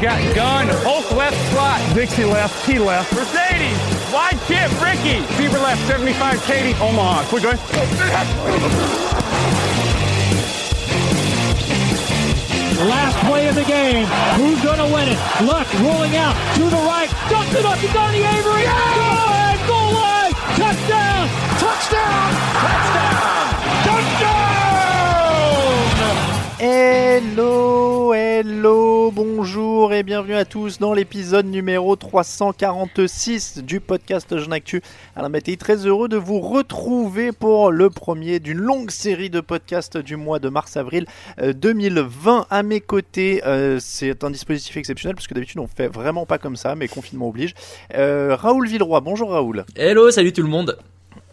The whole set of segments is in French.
Got gun, Hulk left slot. Dixie left, T left. Mercedes, wide chip, Ricky. Fever left, 75, Katie, Omaha. Quick, go Last play of the game. Who's going to win it? Luck rolling out to the right. Dumps it up to Donnie Avery. Good! Goal line! Touchdown! Touchdown! Touchdown! Hello, hello, bonjour et bienvenue à tous dans l'épisode numéro 346 du podcast Jean Actu. Alain Mattei, très heureux de vous retrouver pour le premier d'une longue série de podcasts du mois de mars-avril euh, 2020. À mes côtés, euh, c'est un dispositif exceptionnel parce que d'habitude on fait vraiment pas comme ça, mais confinement oblige. Euh, Raoul Villeroy, bonjour Raoul. Hello, salut tout le monde.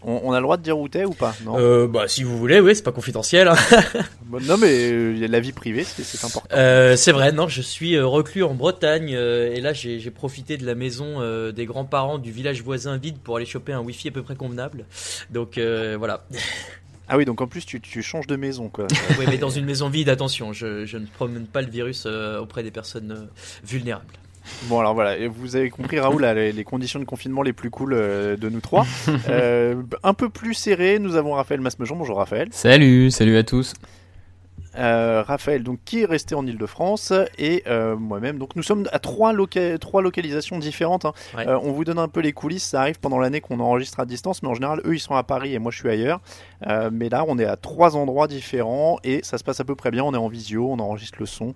On, on a le droit de dire où t'es ou pas Non, Euh, bah si vous voulez, oui, c'est pas confidentiel. hein. Non mais euh, y a la vie privée, c'est important. Euh, c'est vrai, non, je suis euh, reclus en Bretagne et là j'ai profité de la maison des grands-parents du village voisin vide pour aller choper un wifi à peu près convenable. Donc voilà. Ah oui, donc en plus tu, tu changes de maison quoi. oui, mais dans une maison vide, attention, je, je ne promène pas le virus auprès des personnes vulnérables. Bon alors voilà, et vous avez compris Raoul a les, les conditions de confinement les plus cool euh, de nous trois. Euh, un peu plus serré, nous avons Raphaël Masmejean. Bonjour Raphaël. Salut, salut à tous. Euh, Raphaël donc qui est resté en Ile-de-France et euh, moi-même. Donc nous sommes à trois, loca- trois localisations différentes. hein. Ouais. Euh, on vous donne un peu les coulisses. Ça arrive pendant l'année qu'on enregistre à distance, mais en général eux ils sont à Paris et moi je suis ailleurs. Mais là on est à trois endroits différents et ça se passe à peu près bien. On est en visio, on enregistre le son.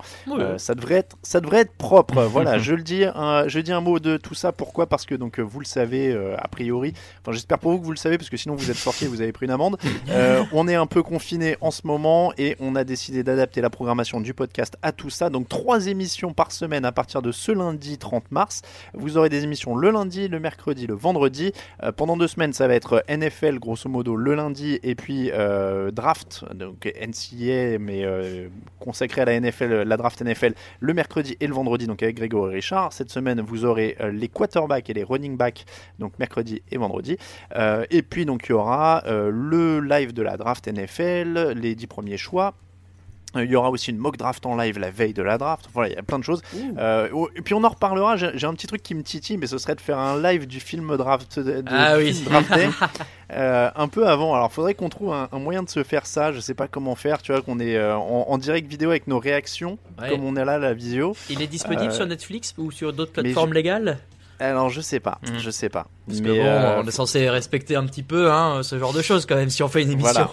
Ça devrait être, ça devrait être propre. voilà, je le dis, un, je dis un mot de tout ça. Pourquoi? Parce que donc vous le savez a priori. Enfin, j'espère pour vous que vous le savez parce que sinon vous êtes sorti et vous avez pris une amende. On est un peu confiné en ce moment et on a décidé d'adapter la programmation du podcast à tout ça. Donc trois émissions par semaine à partir de ce lundi 30 mars. Vous aurez des émissions le lundi, le mercredi, le vendredi. Euh, pendant deux semaines, ça va être NFL grosso modo le lundi et puis euh, draft, donc NCA mais euh, consacré à la NFL, la draft NFL le mercredi et le vendredi, donc avec Grégory Richard. Cette semaine, vous aurez euh, les quarterbacks et les running backs, donc mercredi et vendredi. Euh, et puis, donc, il y aura euh, le live de la draft NFL, les 10 premiers choix. Euh, Il y aura aussi une mock draft en live la veille de la draft. Voilà, il y a plein de choses. Euh, oh, et puis on en reparlera. J'ai un petit truc qui me titille, mais ce serait de faire un live du film draft, de, Ah oui. film Draft Day, euh, un peu avant. Alors, faudrait qu'on trouve un, un moyen de se faire ça. Je sais pas comment faire. Tu vois, qu'on est euh, en, en direct vidéo avec nos réactions, Ouais. comme on est là la visio. Il est disponible sur Netflix ou sur d'autres plateformes je- légales? Alors, je sais pas. Mhm. Je sais pas. Parce que Mais, bon, on est censé respecter un petit peu hein, ce genre de choses quand même si on fait une émission. Voilà.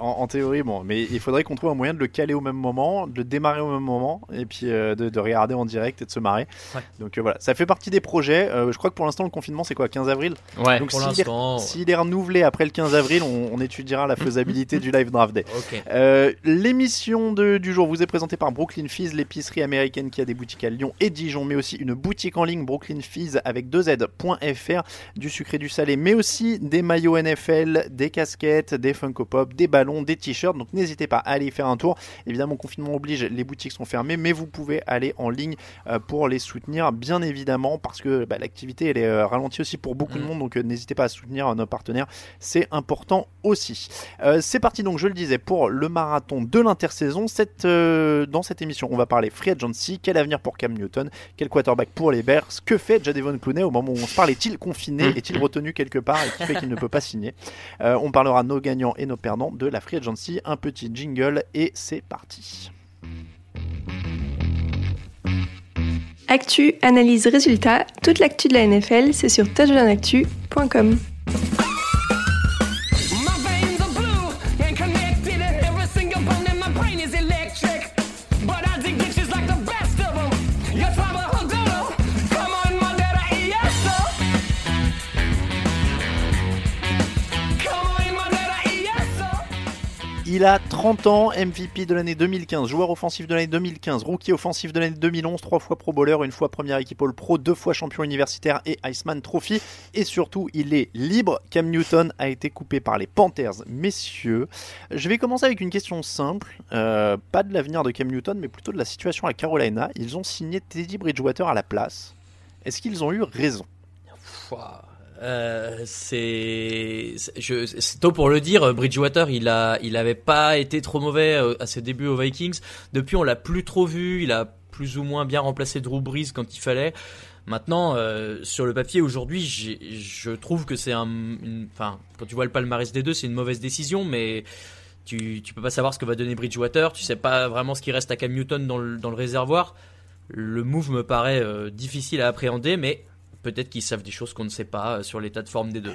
En, en théorie, bon, mais il faudrait qu'on trouve un moyen de le caler au même moment, de le démarrer au même moment, et puis euh, de, de regarder en direct et de se marrer. Ouais. Donc euh, voilà, ça fait partie des projets. Euh, je crois que pour l'instant, le confinement, c'est quoi 15 avril? Ouais. Donc Pour s'il est, est renouvelé après le 15 avril, on, on étudiera la faisabilité du live draft day. Ok. Euh, L'émission de- du jour vous est présentée par Brooklyn Fizz, l'épicerie américaine qui a des boutiques à Lyon et Dijon, mais aussi une boutique en ligne Brooklyn Fizz avec 2z.fr, du sucré du salé, mais aussi des maillots NFL, des casquettes, des Funko Pop, des ballons, des t-shirts. Donc n'hésitez pas à aller y faire un tour. Évidemment, confinement oblige, les boutiques sont fermées, mais vous pouvez aller en ligne euh, pour les soutenir, bien évidemment, parce que bah, l'activité elle est euh, ralentie aussi pour beaucoup de Mm. monde. Donc euh, n'hésitez pas à soutenir nos partenaires, c'est important aussi. Euh, c'est parti donc, je le disais, pour le marathon de l'intersaison. Cette, euh, dans cette émission, on va parler free agency, quel avenir pour Cam Newton, quel quarterback pour les Bears, que fait Jadevon Clooney au moment où on se parle, est-il confiné, est-il retenu quelque part et qui fait qu'il ne peut pas signer? Euh, on parlera nos gagnants et nos perdants de la free agency, un petit jingle et c'est parti. Actu, analyse, résultat, toute l'actu de la NFL, c'est sur touchdownactu.com. Il a 30 ans, MVP de l'année 2015, joueur offensif de l'année 2015, rookie offensif de l'année 2011, trois fois pro bowler, une fois première équipe All Pro, deux fois champion universitaire et Iceman Trophy. Et surtout, il est libre. Cam Newton a été coupé par les Panthers, messieurs. Je vais commencer avec une question simple. Euh, pas de l'avenir de Cam Newton, mais plutôt de la situation à Carolina. Ils ont signé Teddy Bridgewater à la place. Est-ce qu'ils ont eu raison? Euh, c'est tôt pour le dire. Bridgewater, il a, il pas été trop mauvais euh, à ses débuts aux Vikings. Depuis, on l'a plus trop vu. Il a plus ou moins bien remplacé Drew Brees quand il fallait. Maintenant, euh, sur le papier aujourd'hui, je trouve que c'est un, enfin, quand tu vois le palmarès des deux, c'est une mauvaise décision, mais tu, tu peux pas savoir ce que va donner Bridgewater. Tu sais pas vraiment ce qui reste à Cam Newton dans le, dans le réservoir. Le move me paraît difficile à appréhender, mais peut-être qu'ils savent des choses qu'on ne sait pas euh, sur l'état de forme des deux.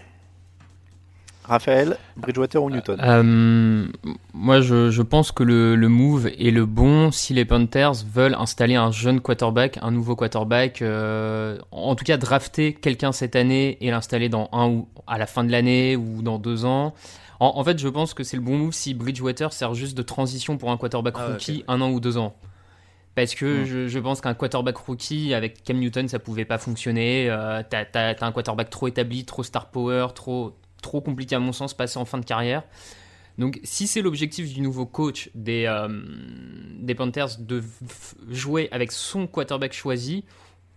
Raphaël, Bridgewater ou Newton Euh, moi, je, je pense que le, le move est le bon si les Panthers veulent installer un jeune quarterback, un nouveau quarterback, euh, en tout cas drafter quelqu'un cette année et l'installer dans un ou à la fin de l'année ou dans deux ans. En, en fait, je pense que c'est le bon move si Bridgewater sert juste de transition pour un quarterback Ah rookie ok. un an ou deux ans. Parce que Mm. je, je pense qu'un quarterback rookie avec Cam Newton, ça pouvait pas fonctionner. Euh, t'as, t'as- t'as un quarterback trop établi, trop star power, trop, trop compliqué à mon sens, passer en fin de carrière. Donc, si c'est l'objectif du nouveau coach des, euh, des Panthers de f- jouer avec son quarterback choisi,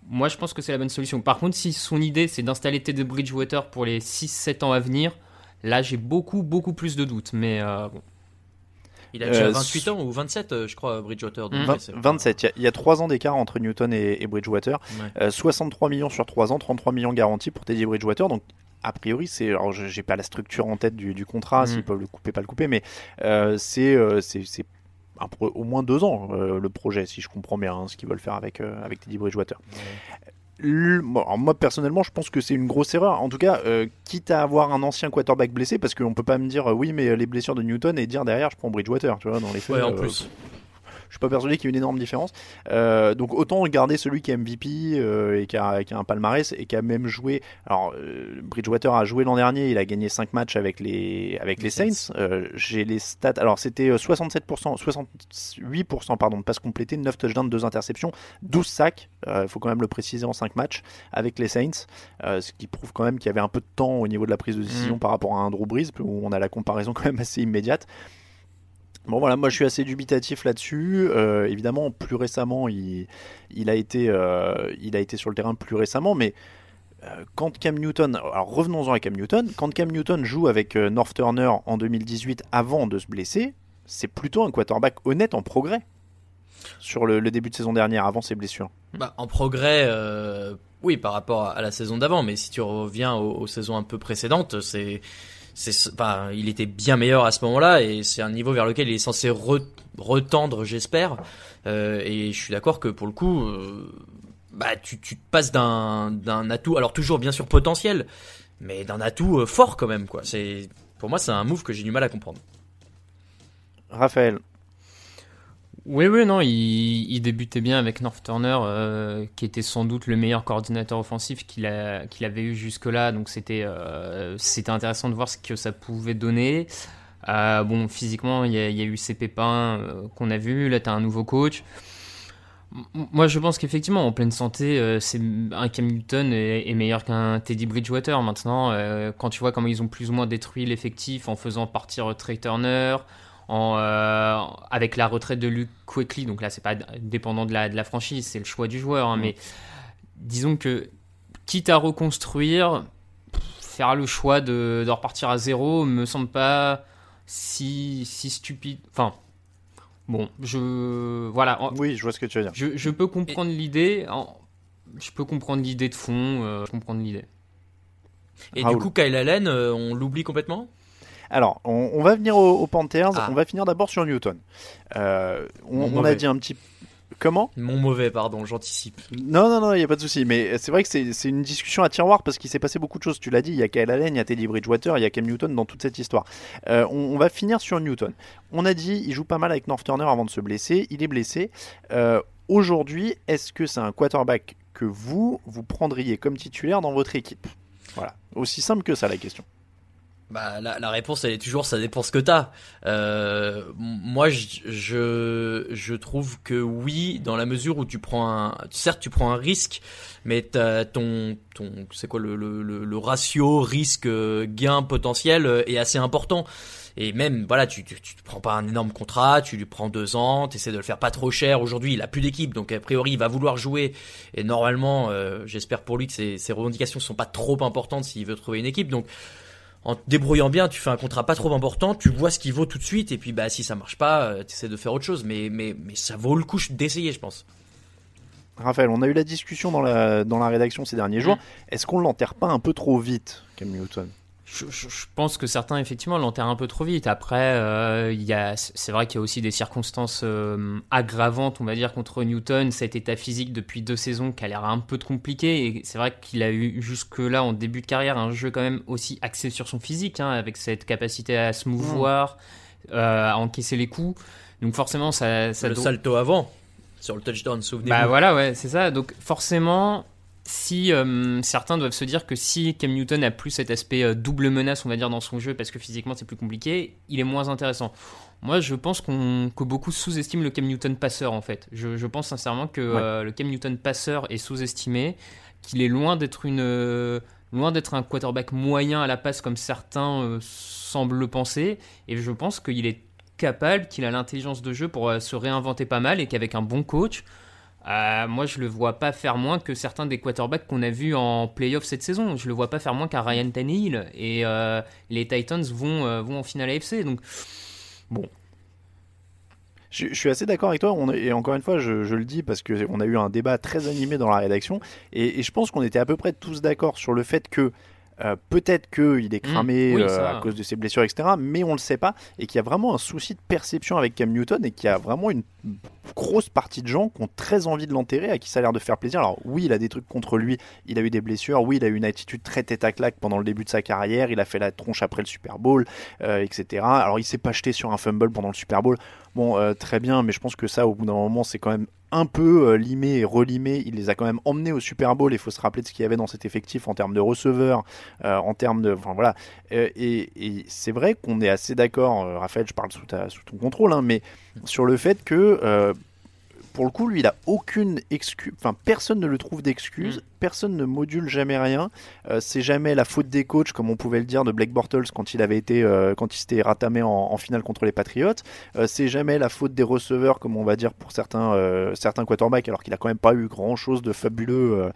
moi je pense que c'est la bonne solution. Par contre, si son idée c'est d'installer Teddy Bridgewater pour les 6-7 ans à venir, là j'ai beaucoup, beaucoup plus de doutes. Mais euh, bon. Il a déjà Euh, 28 ans ou 27, euh, je crois, Bridgewater. donc Mm. ouais, Vingt- c'est- 27, il y a- il y, a 3 ans d'écart entre Newton et, et Bridgewater. Ouais. Euh, 63 millions sur 3 ans, 33 millions garantis pour Teddy Bridgewater. Donc, a priori, c'est. Alors, je- j'ai pas la structure en tête du, du contrat, Mhm. s'ils peuvent le couper, pas le couper, mais euh, c'est euh, c'est- un au moins 2 ans euh, le projet, si je comprends bien hein, ce qu'ils veulent faire avec, euh, avec Teddy Bridgewater. Le- bon, alors moi personnellement je pense que c'est une grosse erreur en tout cas euh, quitte à avoir un ancien quarterback blessé parce qu'on peut pas me dire euh, oui mais les blessures de Newton et dire derrière je prends Bridgewater tu vois dans les faits Ouais, en euh, plus. Je suis pas persuadé qu'il y ait une énorme différence. Euh, donc autant garder celui qui est MVP euh, et qui a, qui a un palmarès et qui a même joué. Alors euh, Bridgewater a joué l'an dernier, il a gagné 5 matchs avec les avec les Saints. J'ai les stats. Alors c'était euh, 67%, 68% pardon de passes complétées, 9 touchdowns, 2 interceptions, 12 sacs. Il faut quand même le préciser en 5 matchs avec les Saints, ce qui prouve quand même qu'il y avait un peu de temps au niveau de la prise de décision Mm. par rapport à un Drew Brees où on a la comparaison quand même assez immédiate. Bon voilà, moi je suis assez dubitatif là-dessus. Euh, évidemment, plus récemment, il, a été, euh, il a été sur le terrain plus récemment, mais euh, quand Cam Newton, revenons-en à Cam Newton, quand Cam Newton joue avec North Turner en 2018 avant de se blesser, c'est plutôt un quarterback honnête en progrès sur le, début de saison dernière, avant ses blessures. Bah, en progrès, oui, par rapport à la saison d'avant, mais si tu reviens aux saisons un peu précédentes, c'est, c'est, il était bien meilleur à ce moment-là et c'est un niveau vers lequel il est censé re- retendre, j'espère. Euh, et je suis d'accord que pour le coup, euh, bah, tu, tu passes d'un, d'un atout, alors toujours bien sûr potentiel, mais d'un atout euh, fort quand même, quoi. C'est, pour moi, c'est un move que j'ai du mal à comprendre. Raphaël, Oui, oui, non, il, débutait bien avec North Turner, euh, qui était sans doute le meilleur coordinateur offensif qu'il avait eu jusque-là. Donc c'était euh, c'était intéressant de voir ce que ça pouvait donner. Euh, bon, physiquement, il y, a, eu ces pépins qu'on a vus. Là, tu as un nouveau coach. Moi, je pense qu'effectivement, en pleine santé, c'est un Cam Newton est, meilleur qu'un Teddy Bridgewater. Maintenant, quand tu vois comment ils ont plus ou moins détruit l'effectif en faisant partir Trey Turner, en, euh, avec la retraite de Luke Quickly, donc là, c'est pas dépendant de la, de la franchise, c'est le choix du joueur. hein, mais disons que, quitte à reconstruire, faire le choix de, de repartir à zéro me semble pas si, si stupide. Enfin, bon, je. Voilà. oui, je vois ce que tu veux dire. je, je peux comprendre l'idée. en- Je peux comprendre l'idée de fond. euh, je comprends l'idée. Et Raoul. du coup, Kyle Allen, euh, on l'oublie complètement? Alors, on, on va venir aux, Panthers. Ah. On va finir d'abord sur Newton. Euh, on, a dit un petit. Comment? Mon mauvais, pardon, j'anticipe. Non, non, non, il n'y a pas de souci. Mais c'est vrai que c'est c'est une discussion à tiroir parce qu'il s'est passé beaucoup de choses. Tu l'as dit, il y a Kyle Allen, il y a Teddy Bridgewater, il y a Cam Newton dans toute cette histoire. Euh, on, on va finir sur Newton. On a dit, il joue pas mal avec North Turner avant de se blesser. Il est blessé. Euh, Aujourd'hui, est-ce que c'est un quarterback que vous, vous prendriez comme titulaire dans votre équipe? Voilà. Aussi simple que ça la question. Bah, la, la, réponse, elle est toujours, ça dépend ce que t'as. Euh, moi, je, je, je trouve que oui, dans la mesure où tu prends un, certes, tu prends un risque, mais ton, ton, c'est quoi le, le, le ratio risque-gain potentiel euh, est assez important. Et même, voilà, tu, tu, tu prends pas un énorme contrat, tu lui prends deux ans, tu essaies de le faire pas trop cher. Aujourd'hui, il a plus d'équipe, donc a priori, il va vouloir jouer. Et normalement, euh, j'espère pour lui que ses, ses revendications sont pas trop importantes s'il veut trouver une équipe. Donc, en te débrouillant bien, tu fais un contrat pas trop important, tu vois ce qu'il vaut tout de suite, et puis bah si ça marche pas, euh, tu essaies de faire autre chose. Mais, mais, mais ça vaut le coup d'essayer, je pense. Raphaël, on a eu la discussion dans la, dans la rédaction ces derniers jours. Mm. Est-ce qu'on l'enterre pas un peu trop vite, Cam Newton je, pense que certains effectivement l'enterrent un peu trop vite. Après, euh, il y a, c'est vrai qu'il y a aussi des circonstances euh, aggravantes, on va dire, contre Newton. Cet état physique depuis deux saisons qui a l'air un peu compliqué. Et c'est vrai qu'il a eu jusque-là, en début de carrière, un jeu quand même aussi axé sur son physique, hein, avec cette capacité à se mouvoir, euh, à encaisser les coups. Donc forcément, ça, ça le salto avant sur le touchdown, souvenez-vous. Bah voilà, ouais, c'est ça. Donc forcément, si euh, certains doivent se dire que si Cam Newton a plus cet aspect euh, double menace, on va dire, dans son jeu, parce que physiquement c'est plus compliqué, il est moins intéressant. Moi, je pense qu'on que beaucoup sous-estiment le Cam Newton passeur, en fait. Je, pense sincèrement que euh, le Cam Newton passeur est sous-estimé, qu'il est loin d'être une loin d'être un quarterback moyen à la passe comme certains semblent le penser, et je pense qu'il est capable, qu'il a l'intelligence de jeu pour se réinventer pas mal, et qu'avec un bon coach, euh, moi, je le vois pas faire moins que certains des quarterbacks qu'on a vus en playoff cette saison. Je le vois pas faire moins qu'un Ryan Tannehill. Et euh, les Titans vont, euh, vont en finale AFC. Donc, bon. Je, suis assez d'accord avec toi. Et encore une fois, je, le dis parce qu'on a eu un débat très animé dans la rédaction. et je pense qu'on était à peu près tous d'accord sur le fait que euh, peut-être qu'il est mmh. cramé euh, à cause de ses blessures, etc. Mais on ne le sait pas. Et qu'il y a vraiment un souci de perception avec Cam Newton et qu'il y a vraiment une grosse partie de gens qui ont très envie de l'enterrer, à qui ça a l'air de faire plaisir. Alors oui, il a des trucs contre lui, il a eu des blessures, oui, il a eu une attitude très tête à claque pendant le début de sa carrière, il a fait la tronche après le Super Bowl, euh, etc. Alors il s'est pas jeté sur un fumble pendant le Super Bowl. Bon, très bien, mais je pense que ça, au bout d'un moment, c'est quand même un peu euh, limé et relimé. Il les a quand même emmenés au Super Bowl. Il faut se rappeler de ce qu'il y avait dans cet effectif en termes de receveurs, euh, en termes de. Enfin voilà. Euh, et, c'est vrai qu'on est assez d'accord, Raphaël, je parle sous ton contrôle, hein, mais sur le fait que pour le coup, lui, il a aucune excuse. Enfin, personne ne le trouve d'excuse. Mm. Personne ne module jamais rien. Euh, c'est jamais la faute des coachs, comme on pouvait le dire de Blake Bortles quand il avait été, euh, quand il s'était ratamé en, finale contre les Patriots. Euh, c'est jamais la faute des receveurs, comme on va dire pour certains, certains quarterbacks, alors qu'il a quand même pas eu grand chose de fabuleux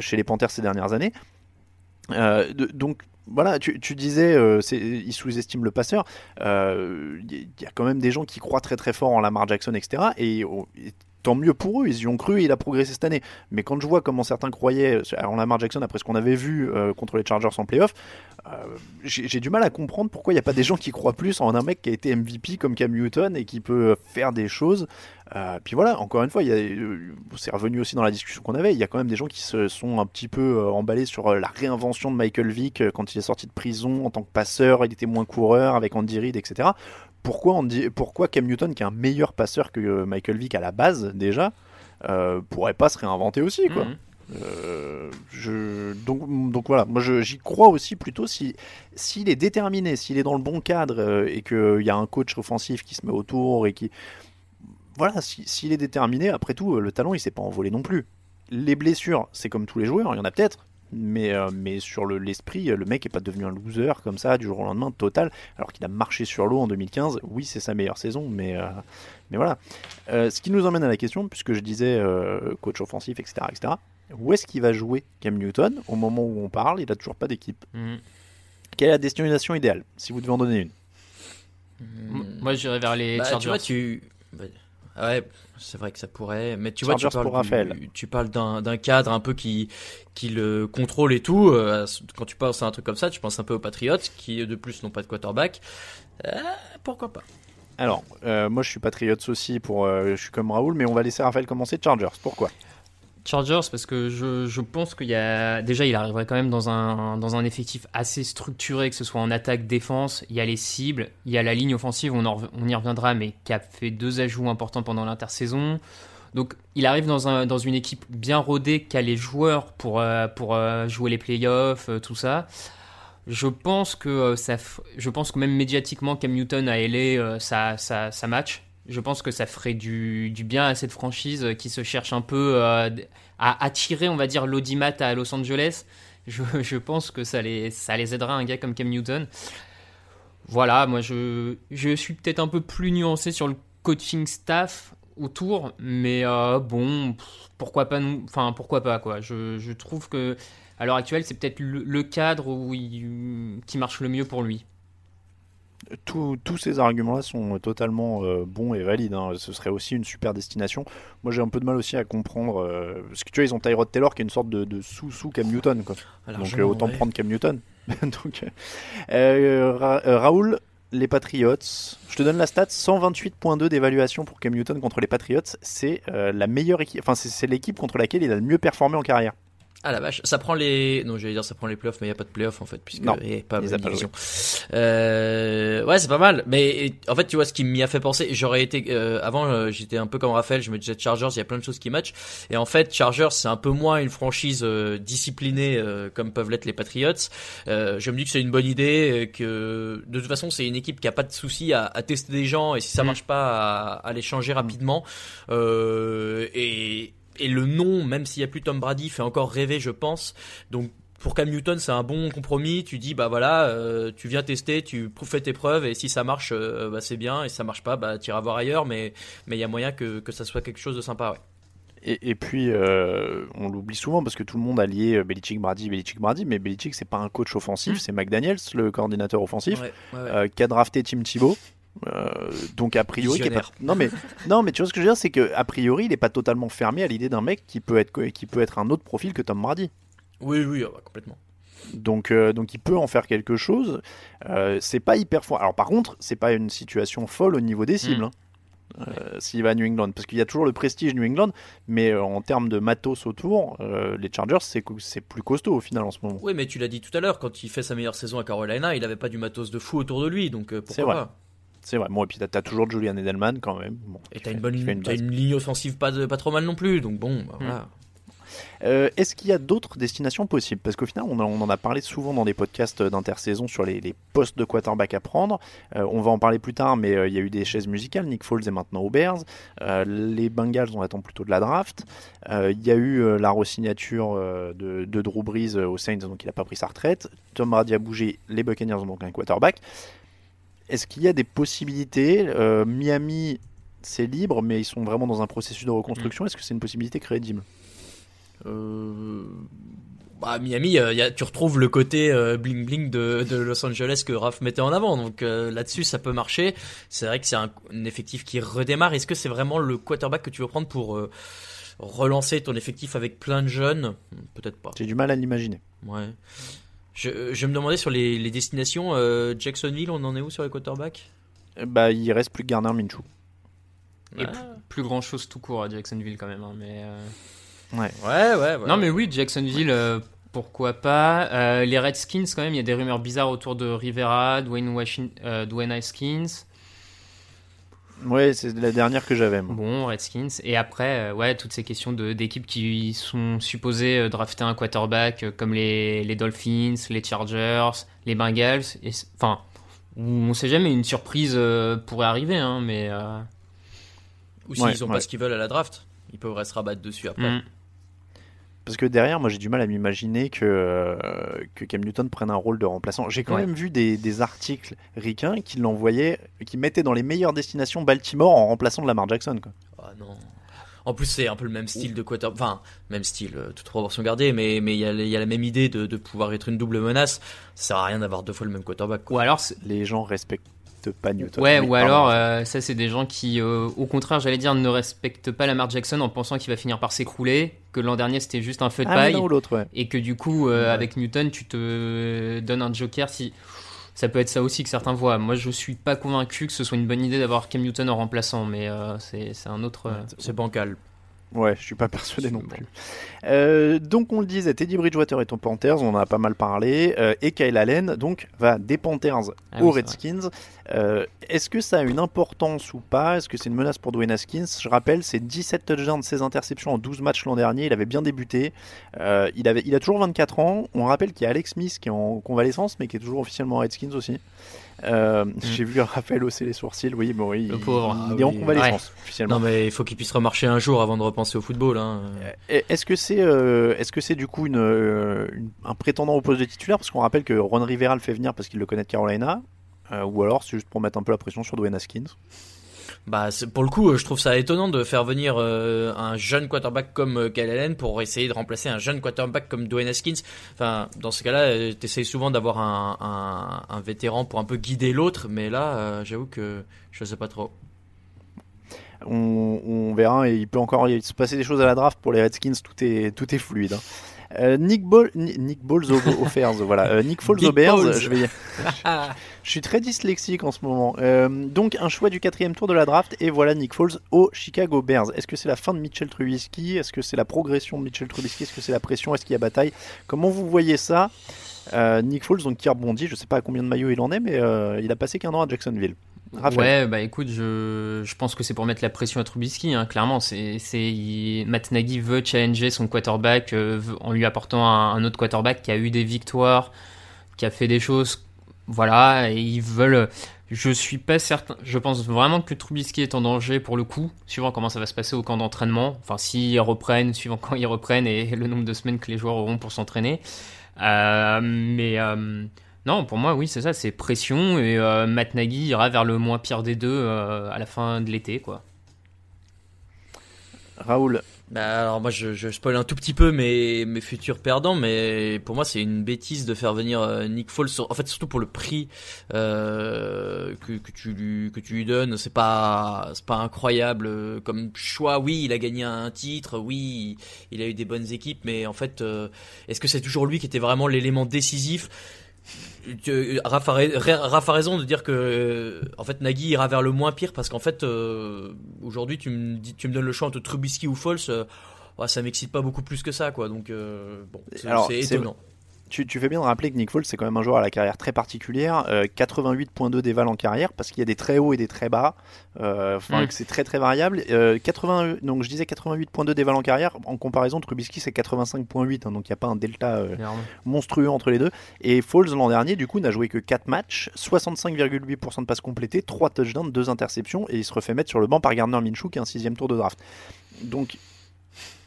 chez les Panthers ces dernières années. donc voilà, tu, disais, il sous-estime le passeur. Il y a quand même des gens qui croient très très fort en Lamar Jackson, etc. Et, et tant mieux pour eux, ils y ont cru et il a progressé cette année. Mais quand je vois comment certains croyaient en Lamar Jackson après ce qu'on avait vu euh, contre les Chargers en playoff, euh, j'ai du mal à comprendre pourquoi il n'y a pas des gens qui croient plus en un mec qui a été MVP comme Cam Newton et qui peut faire des choses. Euh, puis voilà, encore une fois, c'est revenu aussi dans la discussion qu'on avait, il y a quand même des gens qui se sont un petit peu emballés sur la réinvention de Michael Vick quand il est sorti de prison en tant que passeur, il était moins coureur avec Andy Reid, etc pourquoi, on dit, pourquoi Cam Newton, qui est un meilleur passeur que euh, Michael Vick à la base déjà, euh, pourrait pas se réinventer aussi quoi. Mhm. Euh, je, donc, donc voilà, moi j'y crois aussi plutôt si s'il est déterminé, s'il est dans le bon cadre et qu'il y a un coach offensif qui se met autour et qui voilà, s'il est déterminé, après tout, le talent il s'est pas envolé non plus. Les blessures, c'est comme tous les joueurs, il y en a peut-être, mais, euh, mais sur l'esprit, le, mec est pas devenu un loser comme ça du jour au lendemain total, alors qu'il a marché sur l'eau en 2015. Oui, c'est sa meilleure saison, mais, euh, mais voilà. Euh, ce qui nous emmène à la question, puisque je disais coach offensif, etc., etc. Où est-ce qu'il va jouer Cam Newton au moment où on parle Il a toujours pas d'équipe. Mm. Quelle est la destination idéale, si vous devez en donner une? Moi, j'irais vers les bah, Tu vois, tu... Bah, ouais, c'est vrai que ça pourrait. Mais tu vois, tu parles, tu parles d'un cadre un peu qui, qui le contrôle et tout. Euh, quand tu penses à un truc comme ça, tu penses un peu aux Patriots, qui de plus n'ont pas de quarterback. Euh, pourquoi pas? Alors, euh, moi je suis Patriots aussi, pour, je suis comme Raoul, mais on va laisser Raphaël commencer. Chargers, pourquoi? Chargers parce que je, pense qu'il y a déjà il arriverait quand même dans un, dans un effectif assez structuré que ce soit en attaque défense. Il y a les cibles il y a la ligne offensive. On, y reviendra mais qui a fait deux ajouts importants pendant l'intersaison. Donc il arrive dans, un, dans une équipe bien rodée qui a les joueurs pour, euh, pour euh, jouer les playoffs euh, tout ça. Je pense que ça, je pense que même médiatiquement, Cam Newton à LA, ça, ça, ça match. Je pense que ça ferait du, bien à cette franchise qui se cherche un peu euh, à attirer, on va dire, l'audimat à Los Angeles. Je, pense que ça les, ça aidera un gars comme Cam Newton. Voilà, moi je, suis peut-être un peu plus nuancé sur le coaching staff autour, mais euh, bon, pourquoi pas nous, enfin pourquoi pas quoi. Je, trouve que à l'heure actuelle c'est peut-être le, cadre qui marche le mieux pour lui. Tous- tous ces arguments-là sont totalement euh, bons et valides. hein. Ce serait aussi une super destination. Moi, j'ai un peu de mal aussi à comprendre. euh, parce que tu vois, ils ont Tyrod Taylor qui est une sorte de, de sous-sous Cam Newton. Quoi. Alors, Donc, euh, autant ouais. prendre Cam Newton. Donc, euh, Ra- Raoul, les Patriots. Je te donne la stat 128.2 d'évaluation pour Cam Newton contre les Patriots. C'est la meilleure équipe. Enfin, c'est l'équipe contre laquelle il a le mieux performé en carrière. Ah la vache, ça prend les. Non, j'allais dire ça prend les playoffs, mais il n'y a pas de playoffs en fait, puisque Non, pas a pas division. Euh... Ouais, c'est pas mal. Mais en fait, tu vois, ce qui m'y a fait penser, j'aurais été. euh, avant, euh, j'étais un peu comme Raphaël, je me disais Chargers, il y a plein de choses qui matchent. Et en fait, Chargers, c'est un peu moins une franchise euh, disciplinée euh, comme peuvent l'être les Patriots. Euh, je me dis que c'est une bonne idée, que de toute façon, c'est une équipe qui a pas de souci à, à tester des gens, et si ça Mm. marche pas, à, à les changer rapidement. Euh, et, et le nom, même s'il y a plus Tom Brady, fait encore rêver, je pense. Donc pour Cam Newton, c'est un bon compromis. Tu dis bah voilà, euh, tu viens tester, tu fais tes preuves et si ça marche, euh, bah c'est bien. Et si ça marche pas, bah tu iras voir ailleurs. Mais mais il y a moyen que, que ça soit quelque chose de sympa. Ouais. Et, et puis, euh, on l'oublie souvent parce que tout le monde a lié Belichick Brady, Belichick Brady, mais Belichick c'est pas un coach offensif, c'est McDaniels, le coordinateur offensif, Ouais, ouais, ouais. qui a drafté Tim Thibault. Euh, donc a priori, qui est pas- Visionnaire. non mais non mais tu vois ce que je veux dire, c'est que a priori il est pas totalement fermé à l'idée d'un mec qui peut être qui peut être un autre profil que Tom Brady. Oui oui, ah bah, complètement. Donc, euh, donc il peut en faire quelque chose. Euh, c'est pas hyper fort. Alors par contre, c'est pas une situation folle au niveau des cibles. Mm. hein. Euh, S'il va à New England, parce qu'il y a toujours le prestige New England, mais euh, en termes de matos autour, euh, les Chargers c'est c'est plus costaud au final en ce moment. Oui, mais tu l'as dit tout à l'heure, quand il fait sa meilleure saison à Carolina, il avait pas du matos de fou autour de lui, donc C'est pourquoi vrai. pas C'est vrai. Bon et puis t'as as toujours Julian Edelman quand même. Bon, Et t'as une bonne une t'as base. une ligne offensive pas de- pas trop mal non plus, donc bon, bah, voilà. Euh, Est-ce qu'il y a d'autres destinations possibles? Parce qu'au final, on, a- on en a parlé souvent dans des podcasts d'intersaison sur les, les postes de quarterback à prendre. Euh, on va en parler plus tard, mais euh, il y a eu des chaises musicales. Nick Foles est maintenant aux Bears. Euh, les Bengals, on attend plutôt de la draft. Euh, Il y a eu euh, la re-signature euh, de, de Drew Brees euh, aux Saints, donc il n'a pas pris sa retraite. Tom Brady a bougé. Les Buccaneers ont donc un quarterback. Est-ce qu'il y a des possibilités Euh, Miami, c'est libre, mais ils sont vraiment dans un processus de reconstruction. Est-ce que c'est une possibilité crédible Euh, bah, Miami, euh, y a, tu retrouves le côté euh, bling bling de, de Los Angeles que Raph mettait en avant. Donc euh, là-dessus, ça peut marcher. C'est vrai que c'est un, un effectif qui redémarre. Est-ce que c'est vraiment le quarterback que tu veux prendre pour relancer ton effectif avec plein de jeunes? Peut-être pas. J'ai du mal à l'imaginer. Ouais. Je, je me demandais sur les, les destinations. euh, Jacksonville, on en est où sur les quarterbacks Euh, Bah, il reste plus que Garner Minshew. Et Ah. plus grand chose tout court à Jacksonville quand même. hein, mais euh, Ouais, ouais, ouais. Non, mais oui, Jacksonville, euh, pourquoi pas. Euh, les Redskins, quand même, il y a des rumeurs bizarres autour de Rivera, Dwayne, Washington, euh, Dwayne Haskins. Ouais, c'est la dernière que j'avais. Bon, Redskins. Et après, euh, ouais, toutes ces questions de- d'équipes qui sont supposées euh, drafter un quarterback, euh, comme les, les Dolphins, les Chargers, les Bengals. Enfin, on sait jamais, une surprise euh, pourrait arriver, hein, mais. euh, Ou s'ils Ouais, ont ouais. pas ce qu'ils veulent à la draft, ils peuvent se rabattre dessus après. mm. Parce que derrière, moi, j'ai du mal à m'imaginer que, euh, que Cam Newton prenne un rôle de remplaçant. J'ai quand Ouais. même vu des, des articles ricains qui l'envoyaient, qui mettaient dans les meilleures destinations Baltimore en remplaçant de Lamar Jackson. Quoi. Ah non. En plus, c'est un peu le même style de quarterback. Enfin, même style, euh, toute proportion gardée, mais mais il y, a- y a la même idée de, de pouvoir être une double menace. Ça sert à rien d'avoir deux fois le même quarterback. Ou alors, Les gens respectent pas Newton. Ouais, Oui, ou alors, euh, ça, c'est des gens qui, euh, au contraire, j'allais dire, ne respectent pas Lamar Jackson en pensant qu'il va finir par s'écrouler, que l'an dernier c'était juste un feu de Ah, paille, l'autre, ouais. et que du coup, euh, Ouais. avec Newton, tu te donnes un joker si. Ça peut être ça aussi que certains voient. Moi, je suis pas convaincu que ce soit une bonne idée d'avoir Cam Newton en remplaçant, mais euh, c'est c'est un autre. euh, C'est bancal. Ouais, je suis pas persuadé non plus. Euh, donc on le disait, Teddy Bridgewater est aux Panthers, on en a pas mal parlé, euh, et Kyle Allen donc va des Panthers Ah aux oui, Redskins. Euh, Est-ce que ça a une importance ou pas? Est-ce que c'est une menace pour Dwayne Haskins? Je rappelle, c'est 17 touchdowns, 16 interceptions en 12 matchs l'an dernier. Il avait bien débuté. Euh, il, avait, il a toujours 24 ans. On rappelle qu'il y a Alex Smith qui est en convalescence, mais qui est toujours officiellement Redskins aussi. Euh, J'ai vu Raphaël hausser les sourcils. Oui, bon, Le il, pauvre. il est en Ah oui. convalescence officiellement. Non mais il faut qu'il puisse remarcher un jour avant de repenser au football. Hein. Est-ce que c'est euh, est-ce que c'est du coup une, une- un prétendant au poste de titulaire? Parce qu'on rappelle que Ron Rivera le fait venir parce qu'il le connaît de Carolina. Euh, ou alors c'est juste pour mettre un peu la pression sur Dwayne Haskins. Bah pour le coup, euh, je trouve ça étonnant de faire venir euh, un jeune quarterback comme Kyle Allen pour essayer de remplacer un jeune quarterback comme Dwayne Haskins. Enfin, dans ce cas-là, euh, t'essayes souvent d'avoir un, un, un vétéran pour un peu guider l'autre, mais là, euh, j'avoue que je sais pas trop. On, on verra et il peut encore se passer des choses à la draft pour les Redskins. Tout est tout est fluide. hein. Euh, Nick Ball, Ni- Nick Balls aux, aux Bears, voilà. Euh, Nick Nick aux Bears. Je vais. Je suis très dyslexique en ce moment. Euh, donc un choix du quatrième tour de la draft et voilà Nick Foles aux Chicago Bears. Est-ce que c'est la fin de Mitchell Trubisky? Est-ce que c'est la progression de Mitchell Trubisky? Est-ce que c'est la pression? Est-ce qu'il y a bataille? Comment vous voyez ça? Euh, Nick Foles donc qui rebondit. Je sais pas à combien de maillots il en est, mais euh, il a passé qu'un an à Jacksonville. Raphaël. Ouais, bah écoute, je, je pense que c'est pour mettre la pression à Trubisky, hein, clairement. C'est, Matt Nagy veut challenger son quarterback en lui apportant un autre quarterback qui a eu des victoires, qui a fait des choses. Voilà, et ils veulent. Je suis pas certain. Je pense vraiment que Trubisky est en danger pour le coup, suivant comment ça va se passer au camp d'entraînement. Enfin, s'ils reprennent, suivant quand ils reprennent et le nombre de semaines que les joueurs auront pour s'entraîner. Euh, mais. euh, non, pour moi, oui, c'est ça, c'est pression et euh, Matt Nagy ira vers le moins pire des deux euh, à la fin de l'été, quoi. Raoul. Bah alors moi je, je spoil un tout petit peu mes, mes futurs perdants mais pour moi c'est une bêtise de faire venir euh, Nick Foles en fait surtout pour le prix euh, que, tu lui que tu lui donnes. C'est pas c'est pas incroyable euh, comme choix. Oui il a gagné un titre. Oui il a eu des bonnes équipes. Mais en fait est-ce que c'est toujours lui qui était vraiment l'élément décisif? Raph a, ra- Raph a raison de dire que euh, en fait Nagy ira vers le moins pire parce qu'en fait euh, aujourd'hui tu me dis tu me donnes le choix entre Trubisky ou Foles euh, ouais, ça m'excite pas beaucoup plus que ça quoi. Donc euh, bon c'est- étonnant Tu, tu fais bien de rappeler que Nick Foles c'est quand même un joueur à la carrière très particulière, euh, 88.2 d'éval en carrière parce qu'il y a des très hauts et des très bas, euh, Mm. c'est très très variable. Euh, 80, donc je disais 88.2 d'éval en carrière, en comparaison Trubisky c'est 85.8, hein, donc il n'y a pas un delta euh, monstrueux entre les deux. Et Foles l'an dernier du coup n'a joué que 4 matchs, 65,8% de passes complétées, 3 touchdowns, 2 interceptions et il se refait mettre sur le banc par Gardner Minshew qui est un sixième tour de draft. Donc